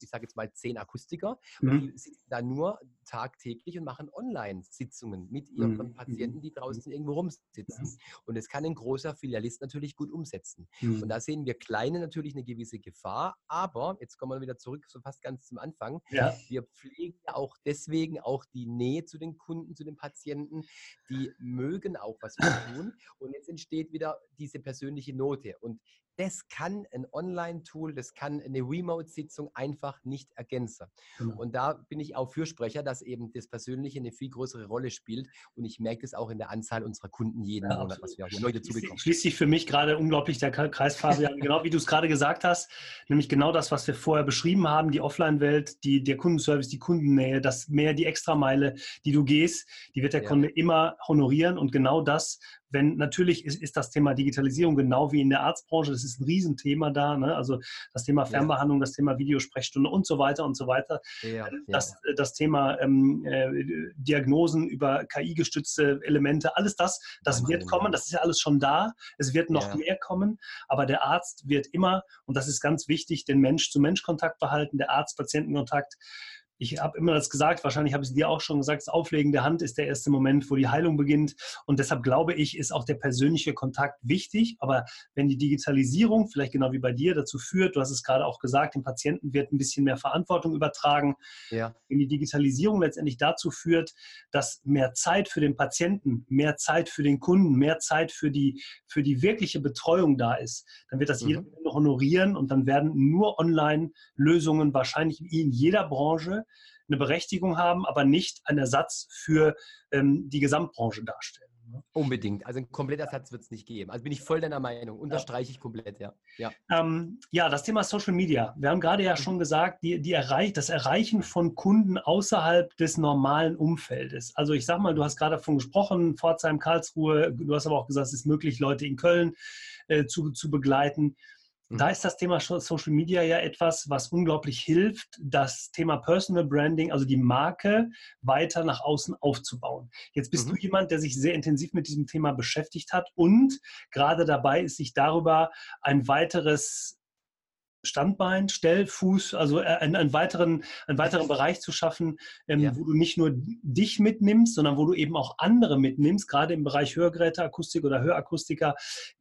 ich sage jetzt mal zehn Akustiker, und Mhm. die sitzen da nur tagtäglich und machen Online-Sitzungen mit ihren Mhm. Patienten, die draußen irgendwo rumsitzen. Und das kann ein großer Filialist natürlich gut umsetzen. Mhm. Und da sehen wir Kleine natürlich eine gewisse Gefahr, aber jetzt kommen wir wieder zurück, so fast ganz zum Anfang. Ja. Wir pflegen ja auch deswegen auch die Nähe zu den Kunden, zu den Patienten. Die mögen auch, was wir tun. Und jetzt entsteht wieder diese persönliche Note. Und das kann ein Online-Tool, das kann eine Remote-Sitzung einfach nicht ergänzen. Genau. Und da bin ich auch Fürsprecher, dass eben das Persönliche eine viel größere Rolle spielt. Und ich merke das auch in der Anzahl unserer Kunden jeden Ja, Monat, was wir auch neu dazu Schließt sich- bekommen. Schließt sich für mich gerade unglaublich der Kreis, Fabian, genau wie du es gerade gesagt hast, nämlich genau das, was wir vorher beschrieben haben, die Offline-Welt, die, der Kundenservice, die Kundennähe, das mehr die Extrameile, die du gehst, die wird der Ja. Kunde immer honorieren und genau das wenn natürlich ist, ist das Thema Digitalisierung genau wie in der Arztbranche, das ist ein Riesenthema da, ne? also das Thema Fernbehandlung, ja. das Thema Videosprechstunde und so weiter und so weiter. Ja, das, ja. das Thema ähm, äh, Diagnosen über KI-gestützte Elemente, alles das, das wird kommen, das ist ja alles schon da. Es wird noch mehr kommen, aber der Arzt wird immer, und das ist ganz wichtig, den Mensch-zu-Mensch-Kontakt behalten, der Arzt-Patienten-Kontakt ich habe immer das gesagt, wahrscheinlich habe ich es dir auch schon gesagt, das Auflegen der Hand ist der erste Moment, wo die Heilung beginnt. Und deshalb glaube ich, ist auch der persönliche Kontakt wichtig. Aber wenn die Digitalisierung, vielleicht genau wie bei dir, dazu führt, du hast es gerade auch gesagt, dem Patienten wird ein bisschen mehr Verantwortung übertragen. Ja. Wenn die Digitalisierung letztendlich dazu führt, dass mehr Zeit für den Patienten, mehr Zeit für den Kunden, mehr Zeit für die, für die wirkliche Betreuung da ist, dann wird das mhm. jeder honorieren und dann werden nur Online-Lösungen wahrscheinlich in jeder Branche eine Berechtigung haben, aber nicht einen Ersatz für ähm, die Gesamtbranche darstellen. Ne? Unbedingt. Also ein kompletter Ersatz wird es nicht geben. Also bin ich voll deiner Meinung. Unterstreiche ich komplett, ja. Ja. Ähm, ja, das Thema Social Media. Wir haben gerade ja mhm. schon gesagt, die, die erreich, das Erreichen von Kunden außerhalb des normalen Umfeldes. Also ich sag mal, du hast gerade davon gesprochen, Pforzheim, Karlsruhe, du hast aber auch gesagt, es ist möglich, Leute in Köln äh, zu, zu begleiten. Da mhm. ist das Thema Social Media ja etwas, was unglaublich hilft, das Thema Personal Branding, also die Marke, weiter nach außen aufzubauen. Jetzt bist mhm. du jemand, der sich sehr intensiv mit diesem Thema beschäftigt hat und gerade dabei ist, sich darüber ein weiteres Standbein, Stellfuß, also äh, einen, einen, weiteren, einen weiteren Bereich zu schaffen, ähm, ja. wo du nicht nur dich mitnimmst, sondern wo du eben auch andere mitnimmst, gerade im Bereich Hörgeräteakustik oder Hörakustiker,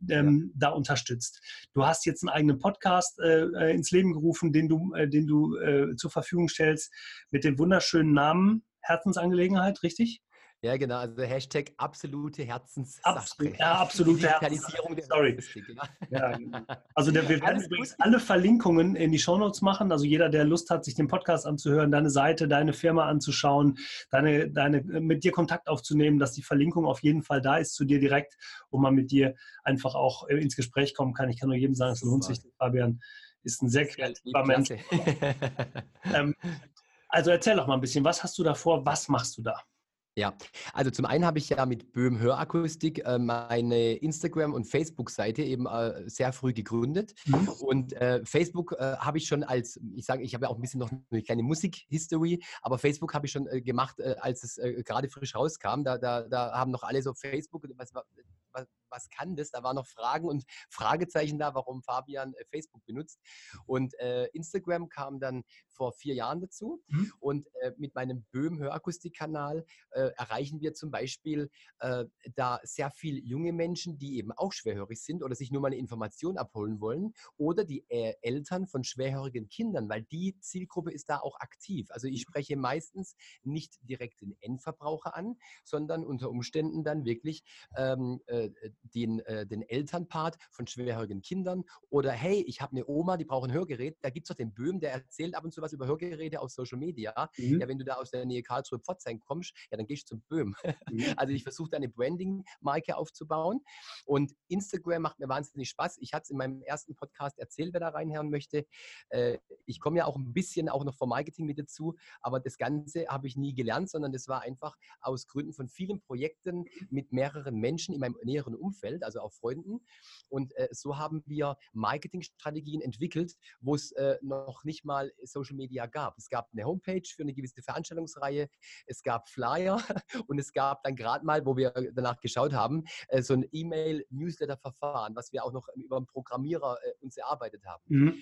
ähm, ja. da unterstützt. Du hast jetzt einen eigenen Podcast äh, äh, ins Leben gerufen, den du, äh, den du äh, zur Verfügung stellst, mit dem wunderschönen Namen Herzensangelegenheit, richtig? Ja, genau. Also Hashtag absolute Herzenssache. Absolut, ja, absolute der Sorry. Ja. Genau. Also der, wir werden übrigens gut. alle Verlinkungen in die Shownotes machen. Also jeder, der Lust hat, sich den Podcast anzuhören, deine Seite, deine Firma anzuschauen, deine, deine, mit dir Kontakt aufzunehmen, dass die Verlinkung auf jeden Fall da ist zu dir direkt, wo man mit dir einfach auch äh, ins Gespräch kommen kann. Ich kann nur jedem sagen, es lohnt sich. Fabian ist ein sehr kreativer Mensch. ähm, also erzähl doch mal ein bisschen, was hast du da vor, was machst du da? Ja, also zum einen habe ich ja mit Böhm Hörakustik äh, meine Instagram- und Facebook-Seite eben äh, sehr früh gegründet. Mhm. Und äh, Facebook äh, habe ich schon als, ich sage, ich habe ja auch ein bisschen noch eine kleine Musik-History, aber Facebook habe ich schon äh, gemacht, äh, als es gerade frisch rauskam. Da, da, da haben noch alle so Facebook, was, was, was kann das? Da waren noch Fragen und Fragezeichen da, warum Fabian äh, Facebook benutzt. Und äh, Instagram kam dann vor vier Jahren dazu. Mhm. Und äh, mit meinem Böhm Hörakustikkanal äh, erreichen wir zum Beispiel äh, da sehr viele junge Menschen, die eben auch schwerhörig sind oder sich nur mal eine Information abholen wollen oder die äh, Eltern von schwerhörigen Kindern, weil die Zielgruppe ist da auch aktiv. Also ich spreche meistens nicht direkt den Endverbraucher an, sondern unter Umständen dann wirklich ähm, den, äh, den Elternpart von schwerhörigen Kindern oder hey, ich habe eine Oma, die braucht ein Hörgerät. Da gibt es doch den Böhm, der erzählt ab und zu was über Hörgeräte auf Social Media. Mhm. Ja, wenn du da aus der Nähe Karlsruhe Pforzheim kommst, ja, dann gehst du zum Böhm. Mhm. Also ich versuche da eine Branding-Marke aufzubauen und Instagram macht mir wahnsinnig Spaß. Ich hatte es in meinem ersten Podcast erzählt, wer da reinhören möchte. Äh, ich komme ja auch ein bisschen auch noch vom Marketing mit dazu, aber das Ganze habe ich nie gelernt, sondern das war einfach aus Gründen von vielen Projekten mit mehreren Menschen in meinem näheren Umfeld Umfeld, also auch Freunden. Und äh, so haben wir Marketingstrategien entwickelt, wo es äh, noch nicht mal Social Media gab. Es gab eine Homepage für eine gewisse Veranstaltungsreihe, es gab Flyer und es gab dann gerade mal, wo wir danach geschaut haben, äh, so ein E-Mail-Newsletter-Verfahren, was wir auch noch über einen Programmierer äh, uns erarbeitet haben. Mhm.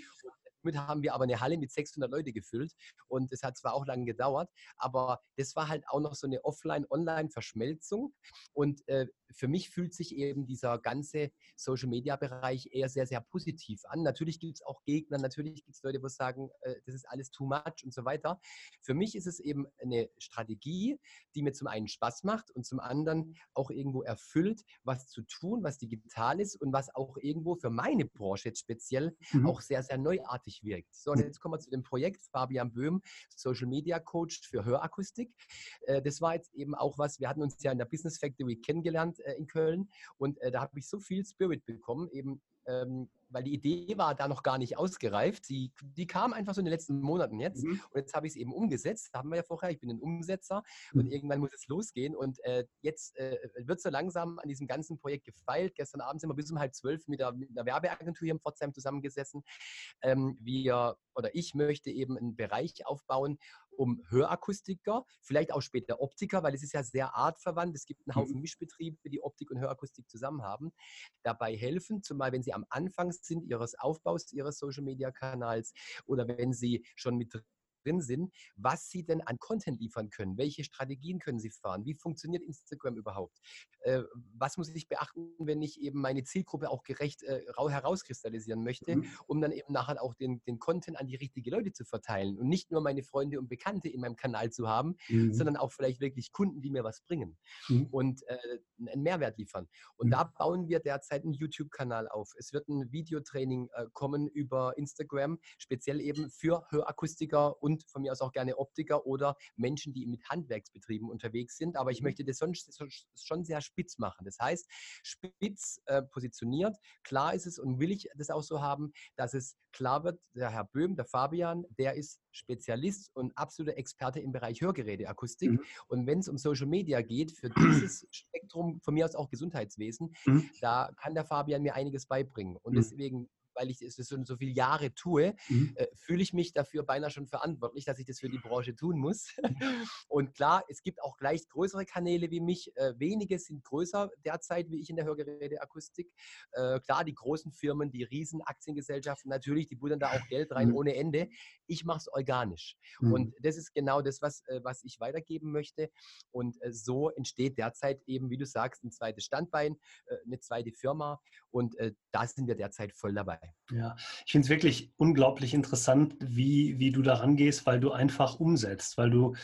Damit haben wir aber eine Halle mit 600 Leute gefüllt und es hat zwar auch lange gedauert, aber das war halt auch noch so eine Offline-Online-Verschmelzung und äh, für mich fühlt sich eben dieser ganze Social-Media-Bereich eher sehr, sehr positiv an. Natürlich gibt es auch Gegner, natürlich gibt es Leute, die sagen, äh, das ist alles too much und so weiter. Für mich ist es eben eine Strategie, die mir zum einen Spaß macht und zum anderen auch irgendwo erfüllt, was zu tun, was digital ist und was auch irgendwo für meine Branche jetzt speziell mhm. auch sehr, sehr neuartig wirkt. So, und mhm. jetzt kommen wir zu dem Projekt Fabian Böhm, Social Media Coach für Hörakustik. Äh, das war jetzt eben auch was, wir hatten uns ja in der Business Factory kennengelernt äh, in Köln und äh, da habe ich so viel Spirit bekommen, eben ähm, weil die Idee war da noch gar nicht ausgereift. Die, die kam einfach so in den letzten Monaten jetzt. Mhm. Und jetzt habe ich es eben umgesetzt. Da haben wir ja vorher, ich bin ein Umsetzer mhm. und irgendwann muss es losgehen. Und äh, jetzt äh, wird so langsam an diesem ganzen Projekt gefeilt. Gestern Abend sind wir bis um halb zwölf mit, mit einer Werbeagentur hier in Pforzheim zusammengesessen. Ähm, wir oder ich möchte eben einen Bereich aufbauen, um Hörakustiker, vielleicht auch später Optiker, weil es ist ja sehr artverwandt. Es gibt einen Haufen mhm. Mischbetriebe, die Optik und Hörakustik zusammen haben. Dabei helfen, zumal wenn sie am Anfang sind ihres Aufbaus ihres Social-Media-Kanals oder wenn sie schon mit drin sind, was sie denn an Content liefern können. Welche Strategien können sie fahren? Wie funktioniert Instagram überhaupt? Äh, was muss ich beachten, wenn ich eben meine Zielgruppe auch gerecht äh, herauskristallisieren möchte, mhm. um dann eben nachher auch den, den Content an die richtigen Leute zu verteilen und nicht nur meine Freunde und Bekannte in meinem Kanal zu haben, mhm. sondern auch vielleicht wirklich Kunden, die mir was bringen mhm. und äh, einen Mehrwert liefern. Und mhm. da bauen wir derzeit einen YouTube-Kanal auf. Es wird ein Videotraining äh, kommen über Instagram, speziell eben für Hörakustiker und und von mir aus auch gerne Optiker oder Menschen, die mit Handwerksbetrieben unterwegs sind. Aber ich mhm. möchte das schon sehr spitz machen. Das heißt, spitz äh, positioniert. Klar ist es und will ich das auch so haben, dass es klar wird, der Herr Böhm, der Fabian, der ist Spezialist und absoluter Experte im Bereich Hörgeräteakustik. Mhm. Und wenn es um Social Media geht, für dieses Spektrum, von mir aus auch Gesundheitswesen, mhm. da kann der Fabian mir einiges beibringen. Und mhm. deswegen weil ich es schon so viele Jahre tue, mhm. äh, fühle ich mich dafür beinahe schon verantwortlich, dass ich das für die Branche tun muss. Und klar, es gibt auch gleich größere Kanäle wie mich. Äh, wenige sind größer derzeit wie ich in der Hörgeräteakustik. Äh, klar, die großen Firmen, die riesen Aktiengesellschaften, natürlich, die buddern da auch Geld rein mhm. ohne Ende. Ich mache es organisch. Mhm. Und das ist genau das, was, äh, was ich weitergeben möchte. Und äh, so entsteht derzeit eben, wie du sagst, ein zweites Standbein, äh, eine zweite Firma. Und da sind wir derzeit voll dabei. Ja, ich finde es wirklich unglaublich interessant, wie, wie du da rangehst, weil du einfach umsetzt, weil du,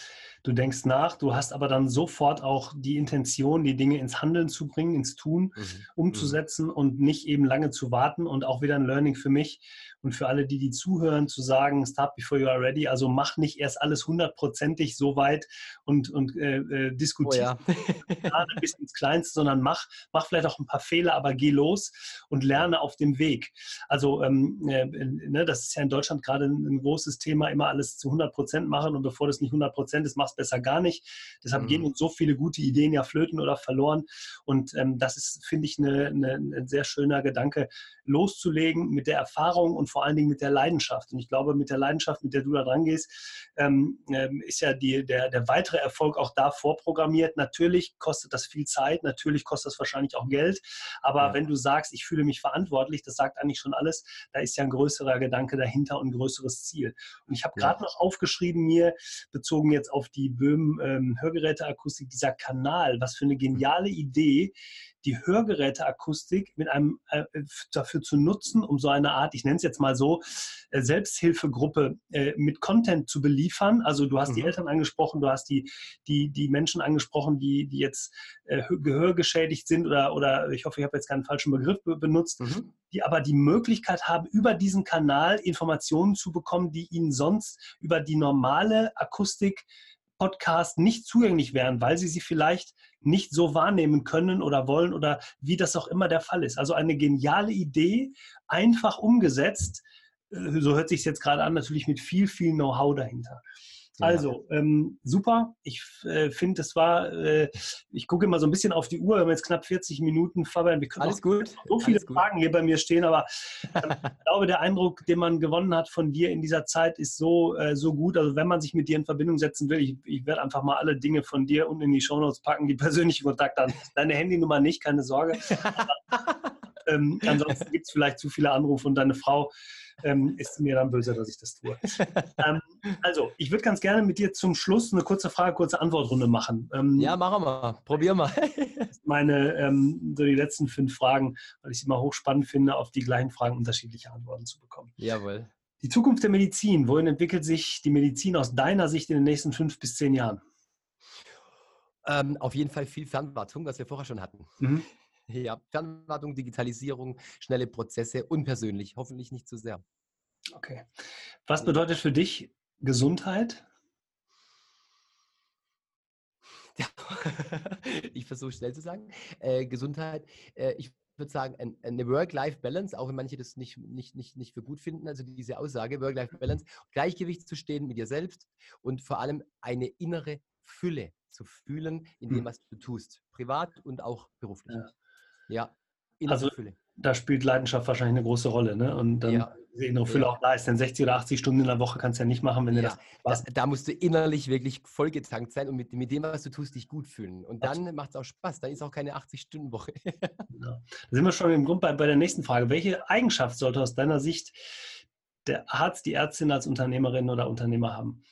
du denkst nach, du hast aber dann sofort auch die Intention, die Dinge ins Handeln zu bringen, ins Tun, mhm. umzusetzen mhm. und nicht eben lange zu warten und auch wieder ein Learning für mich und für alle, die die zuhören, zu sagen, start before you are ready, also mach nicht erst alles hundertprozentig so weit und, und äh, äh diskutiere oh ja. bis ins Kleinste, sondern mach, mach vielleicht auch ein paar Fehler, aber geh los und lerne auf dem Weg. Also ähm, äh, ne, das ist ja in Deutschland gerade ein, ein, großes Thema, immer alles zu 100 Prozent machen und bevor das nicht 100 Prozent ist, machst besser gar nicht. Deshalb mhm. gehen uns so viele gute Ideen ja flöten oder verloren und ähm, das ist, finde ich, eine, eine, ein sehr schöner Gedanke, loszulegen mit der Erfahrung und vor allen Dingen mit der Leidenschaft. Und ich glaube, mit der Leidenschaft, mit der du da dran gehst, ähm, ähm, ist ja die, der, der weitere Erfolg auch da vorprogrammiert. Natürlich kostet das viel Zeit, natürlich kostet das wahrscheinlich auch Geld, aber ja. wenn du sagst, ich fühle mich verantwortlich, das sagt eigentlich schon alles, da ist ja ein größerer Gedanke dahinter und ein größeres Ziel. Und ich habe gerade ja. noch aufgeschrieben mir, bezogen jetzt auf die Böhm ähm, Hörgeräteakustik, dieser Kanal, was für eine geniale Idee, die Hörgeräteakustik mit einem äh, dafür zu nutzen, um so eine Art, ich nenne es jetzt mal so, äh, Selbsthilfegruppe äh, mit Content zu beliefern. Also du hast mhm. die Eltern angesprochen, du hast die, die, die Menschen angesprochen, die, die jetzt äh, gehörgeschädigt sind oder, oder ich hoffe, ich habe jetzt keinen falschen Begriff be benutzt, mhm. die aber die Möglichkeit haben, über diesen Kanal Informationen zu bekommen, die ihnen sonst über die normale Akustik Podcast nicht zugänglich wären, weil sie sie vielleicht nicht so wahrnehmen können oder wollen oder wie das auch immer der Fall ist. Also eine geniale Idee, einfach umgesetzt. Äh, so hört sich es jetzt gerade an, natürlich mit viel, viel Know-how dahinter. Also, ähm, super. Ich äh, finde, es war, äh, ich gucke immer so ein bisschen auf die Uhr, wir haben jetzt knapp 40 Minuten, Fabian. Wir können Alles gut. so viele Alles Fragen gut. hier bei mir stehen, aber ich glaube, der Eindruck, den man gewonnen hat von dir in dieser Zeit, ist so, äh, so gut. Also, wenn man sich mit dir in Verbindung setzen will, ich, ich werde einfach mal alle Dinge von dir unten in die Shownotes packen, die persönlichen Kontakte an. Deine Handynummer nicht, keine Sorge. Ähm, ansonsten gibt es vielleicht zu viele Anrufe und deine Frau ähm, ist mir dann böse, dass ich das tue. ähm, also, ich würde ganz gerne mit dir zum Schluss eine kurze Frage, kurze Antwortrunde machen. Ähm, ja, machen wir. Probier mal. meine, ähm, so die letzten fünf Fragen, weil ich sie mal hochspannend finde, auf die gleichen Fragen unterschiedliche Antworten zu bekommen. Jawohl. Die Zukunft der Medizin. Wohin entwickelt sich die Medizin aus deiner Sicht in den nächsten fünf bis zehn Jahren? Ähm, auf jeden Fall viel Fernwartung, was wir vorher schon hatten. Mhm. Ja, Fernwartung, Digitalisierung, schnelle Prozesse, unpersönlich, hoffentlich nicht zu sehr. Okay. Was bedeutet für dich Gesundheit? Ja, ich versuche schnell zu sagen. Äh, Gesundheit, äh, ich würde sagen, eine Work-Life-Balance, auch wenn manche das nicht, nicht, nicht, nicht für gut finden, also diese Aussage, Work-Life-Balance, Gleichgewicht zu stehen mit dir selbst und vor allem eine innere Fülle zu fühlen in dem, hm. was du tust, privat und auch beruflich. Ja, ja innere also, Fülle. Da spielt Leidenschaft wahrscheinlich eine große Rolle. Ne? Und dann ja diese innere Fülle ja. auch da ist. Denn 60 oder 80 Stunden in der Woche kannst du ja nicht machen, wenn ja, du das, das Da musst du innerlich wirklich vollgetankt sein und mit, mit dem, was du tust, dich gut fühlen. Und dann macht es auch Spaß. Dann ist auch keine 80-Stunden-Woche. ja. Da sind wir schon im Grund bei, bei der nächsten Frage. Welche Eigenschaft sollte aus deiner Sicht der Arzt, die Ärztin als Unternehmerin oder Unternehmer haben?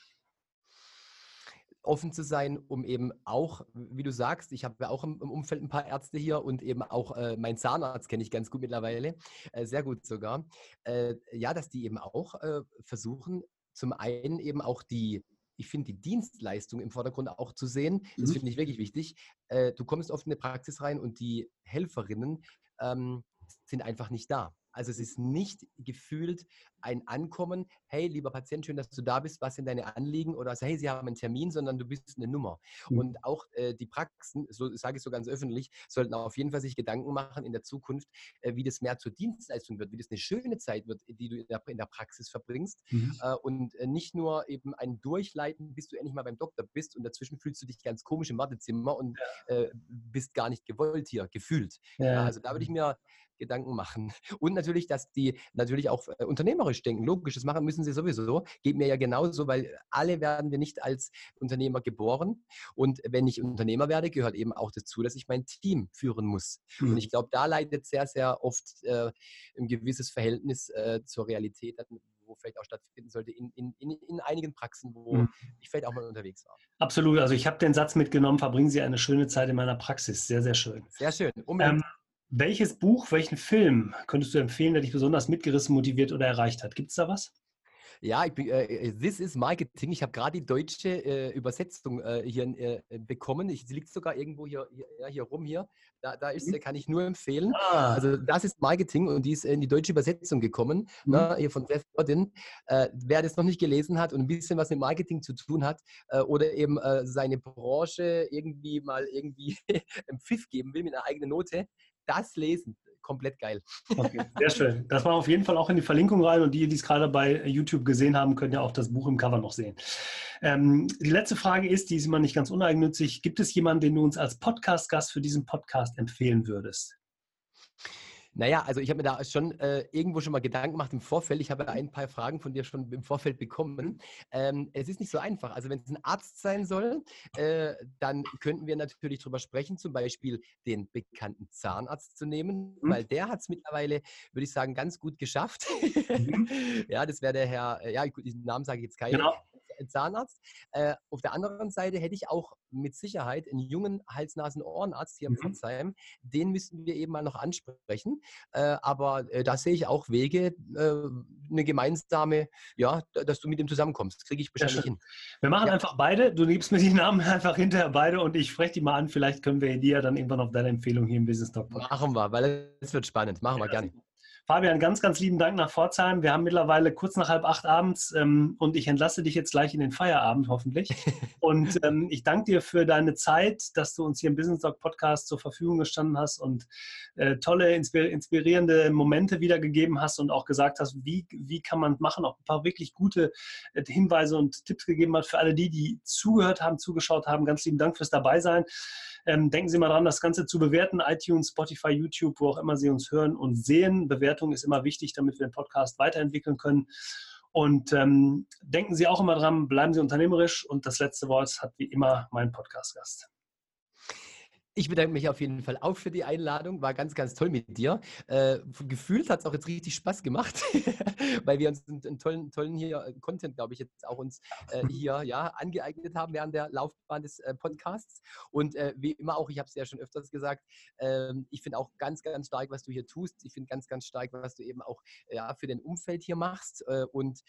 Offen zu sein, um eben auch, wie du sagst, ich habe ja auch im, im, Umfeld ein paar Ärzte hier und eben auch äh, mein Zahnarzt kenne ich ganz gut mittlerweile, äh, sehr gut sogar. Äh, ja, dass die eben auch äh, versuchen, zum einen eben auch die, ich finde die Dienstleistung im Vordergrund auch zu sehen. Das mhm. finde ich wirklich wichtig. Äh, du kommst oft in eine Praxis rein und die Helferinnen ähm, sind einfach nicht da. Also es ist nicht gefühlt ein Ankommen, hey, lieber Patient, schön, dass du da bist, was sind deine Anliegen oder hey, Sie haben einen Termin, sondern du bist eine Nummer. Mhm. Und auch äh, die Praxen, so sage ich so ganz öffentlich, sollten auf jeden Fall sich Gedanken machen in der Zukunft, äh, wie das mehr zur Dienstleistung wird, wie das eine schöne Zeit wird, die du in der, in der Praxis verbringst mhm. äh, und äh, nicht nur eben ein Durchleiten, bis du endlich mal beim Doktor bist und dazwischen fühlst du dich ganz komisch im Wartezimmer und. Äh, bist gar nicht gewollt hier, gefühlt. Ja. also da würde ich mir Gedanken machen. Und natürlich, dass die natürlich auch äh, unternehmerisch denken. Logisch, das machen müssen sie sowieso. Geht mir ja genauso, weil alle werden wir nicht als Unternehmer geboren. Und wenn ich Unternehmer werde, gehört eben auch dazu, dass ich mein Team führen muss. Mhm. Und ich glaube, da leidet sehr, sehr oft äh, ein gewisses Verhältnis äh, zur Realität, wo vielleicht auch stattfinden sollte, in, in, in, in einigen Praxen, wo mhm. ich vielleicht auch mal unterwegs war. Absolut. Also ich habe den Satz mitgenommen, verbringen Sie eine schöne Zeit in meiner Praxis. Sehr, sehr schön. Sehr schön. Ähm, welches Buch, welchen Film könntest du empfehlen, der dich besonders mitgerissen, motiviert oder erreicht hat? Gibt es da was? Ja, ich äh, äh, This is Marketing. Ich habe gerade die deutsche äh, Übersetzung äh, hier äh, bekommen. Ich, sie liegt sogar irgendwo hier, hier, hier rum hier. Da, da ist sie, kann ich nur empfehlen. Ah. Also das ist Marketing und die ist in die deutsche Übersetzung gekommen, mhm. ne, hier von Seth Godin. Äh, wer das noch nicht gelesen hat und ein bisschen was mit Marketing zu tun hat oder eben seine Branche irgendwie mal irgendwie einen Pfiff geben will mit einer eigenen Note, das lesen. Komplett geil. Okay, sehr schön. Das war auf jeden Fall auch in die Verlinkung rein und die, die es gerade bei YouTube gesehen haben, können ja auch das Buch im Cover noch sehen. Ähm, die letzte Frage ist, die ist immer nicht ganz uneigennützig. Gibt es jemanden, den du uns als Podcast-Gast für diesen Podcast empfehlen würdest? Naja, also ich habe mir da schon äh, irgendwo schon mal Gedanken gemacht im Vorfeld. Ich habe ein paar Fragen von dir schon im Vorfeld bekommen. Ähm, es ist nicht so einfach. Also wenn es ein Arzt sein soll, äh, dann könnten wir natürlich darüber sprechen, zum Beispiel den bekannten Zahnarzt zu nehmen, mhm. weil der hat es mittlerweile, würde ich sagen, ganz gut geschafft. Mhm. ja, das wäre der Herr, äh, ja, den Namen sage ich jetzt keinen. Genau. Zahnarzt. Äh, auf der anderen Seite hätte ich auch mit Sicherheit einen jungen Hals-Nasen-Ohrenarzt hier mhm. in Pforzheim. Den müssten wir eben mal noch ansprechen. Äh, aber äh, da sehe ich auch Wege, äh, eine gemeinsame, ja, dass du mit ihm zusammenkommst. Kriege ich bestimmt hin. Wir machen ja. einfach beide. Du gibst mir die Namen einfach hinterher beide und ich spreche die mal an. Vielleicht können wir die ja dann irgendwann auf deine Empfehlung hier im Business Talk Machen wir, weil es wird spannend. Machen wir ja, gerne. Fabian, ganz, ganz lieben Dank nach Pforzheim. Wir haben mittlerweile kurz nach halb acht abends ähm, und ich entlasse dich jetzt gleich in den Feierabend hoffentlich. und ähm, ich danke dir für deine Zeit, dass du uns hier im Business Talk Podcast zur Verfügung gestanden hast und äh, tolle, inspirierende Momente wiedergegeben hast und auch gesagt hast, wie, wie kann man machen, auch ein paar wirklich gute äh, Hinweise und Tipps gegeben hat für alle die, die zugehört haben, zugeschaut haben. Ganz lieben Dank fürs Dabeisein. Ähm, denken Sie mal dran, das Ganze zu bewerten. iTunes, Spotify, YouTube, wo auch immer Sie uns hören und sehen. Bewertung ist immer wichtig, damit wir den Podcast weiterentwickeln können. Und ähm, denken Sie auch immer dran, bleiben Sie unternehmerisch. Und das letzte Wort hat wie immer mein Podcast-Gast. Ich bedanke mich auf jeden Fall auch für die Einladung. War ganz, ganz toll mit dir. Äh, gefühlt hat es auch jetzt richtig Spaß gemacht, weil wir uns einen, einen, tollen, tollen hier äh, Content, glaube ich, jetzt auch uns äh, hier ja, angeeignet haben während der Laufbahn des äh, Podcasts. Und äh, wie immer auch, ich habe es ja schon öfters gesagt, ähm, ich finde auch ganz, ganz stark, was du hier tust. Ich finde ganz, ganz stark, was du eben auch ja, für dein Umfeld hier machst. Äh, und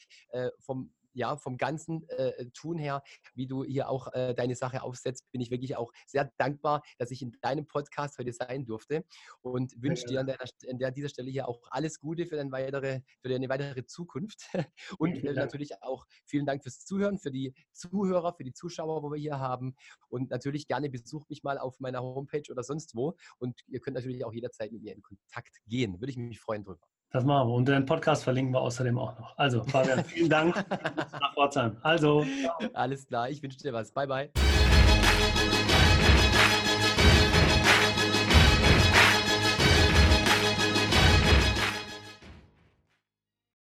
vom ja, vom ganzen äh, Tun her, wie du hier auch äh, deine Sache aufsetzt, bin ich wirklich auch sehr dankbar, dass ich in deinem Podcast heute sein durfte und wünsche dir an, deiner, an der, dieser Stelle hier auch alles Gute für, dein weitere, für deine weitere Zukunft und äh, natürlich auch vielen Dank fürs Zuhören, für die Zuhörer, für die Zuschauer, wo wir hier haben und natürlich gerne besucht mich mal auf meiner Homepage oder sonst wo und ihr könnt natürlich auch jederzeit mit mir in Kontakt gehen. Würde ich mich freuen drüber. Das machen wir. Und den Podcast verlinken wir außerdem auch noch. Also, Fabian, vielen Dank nach Pforzheim. Also. Ciao. Alles klar, ich wünsche dir was. Bye, bye.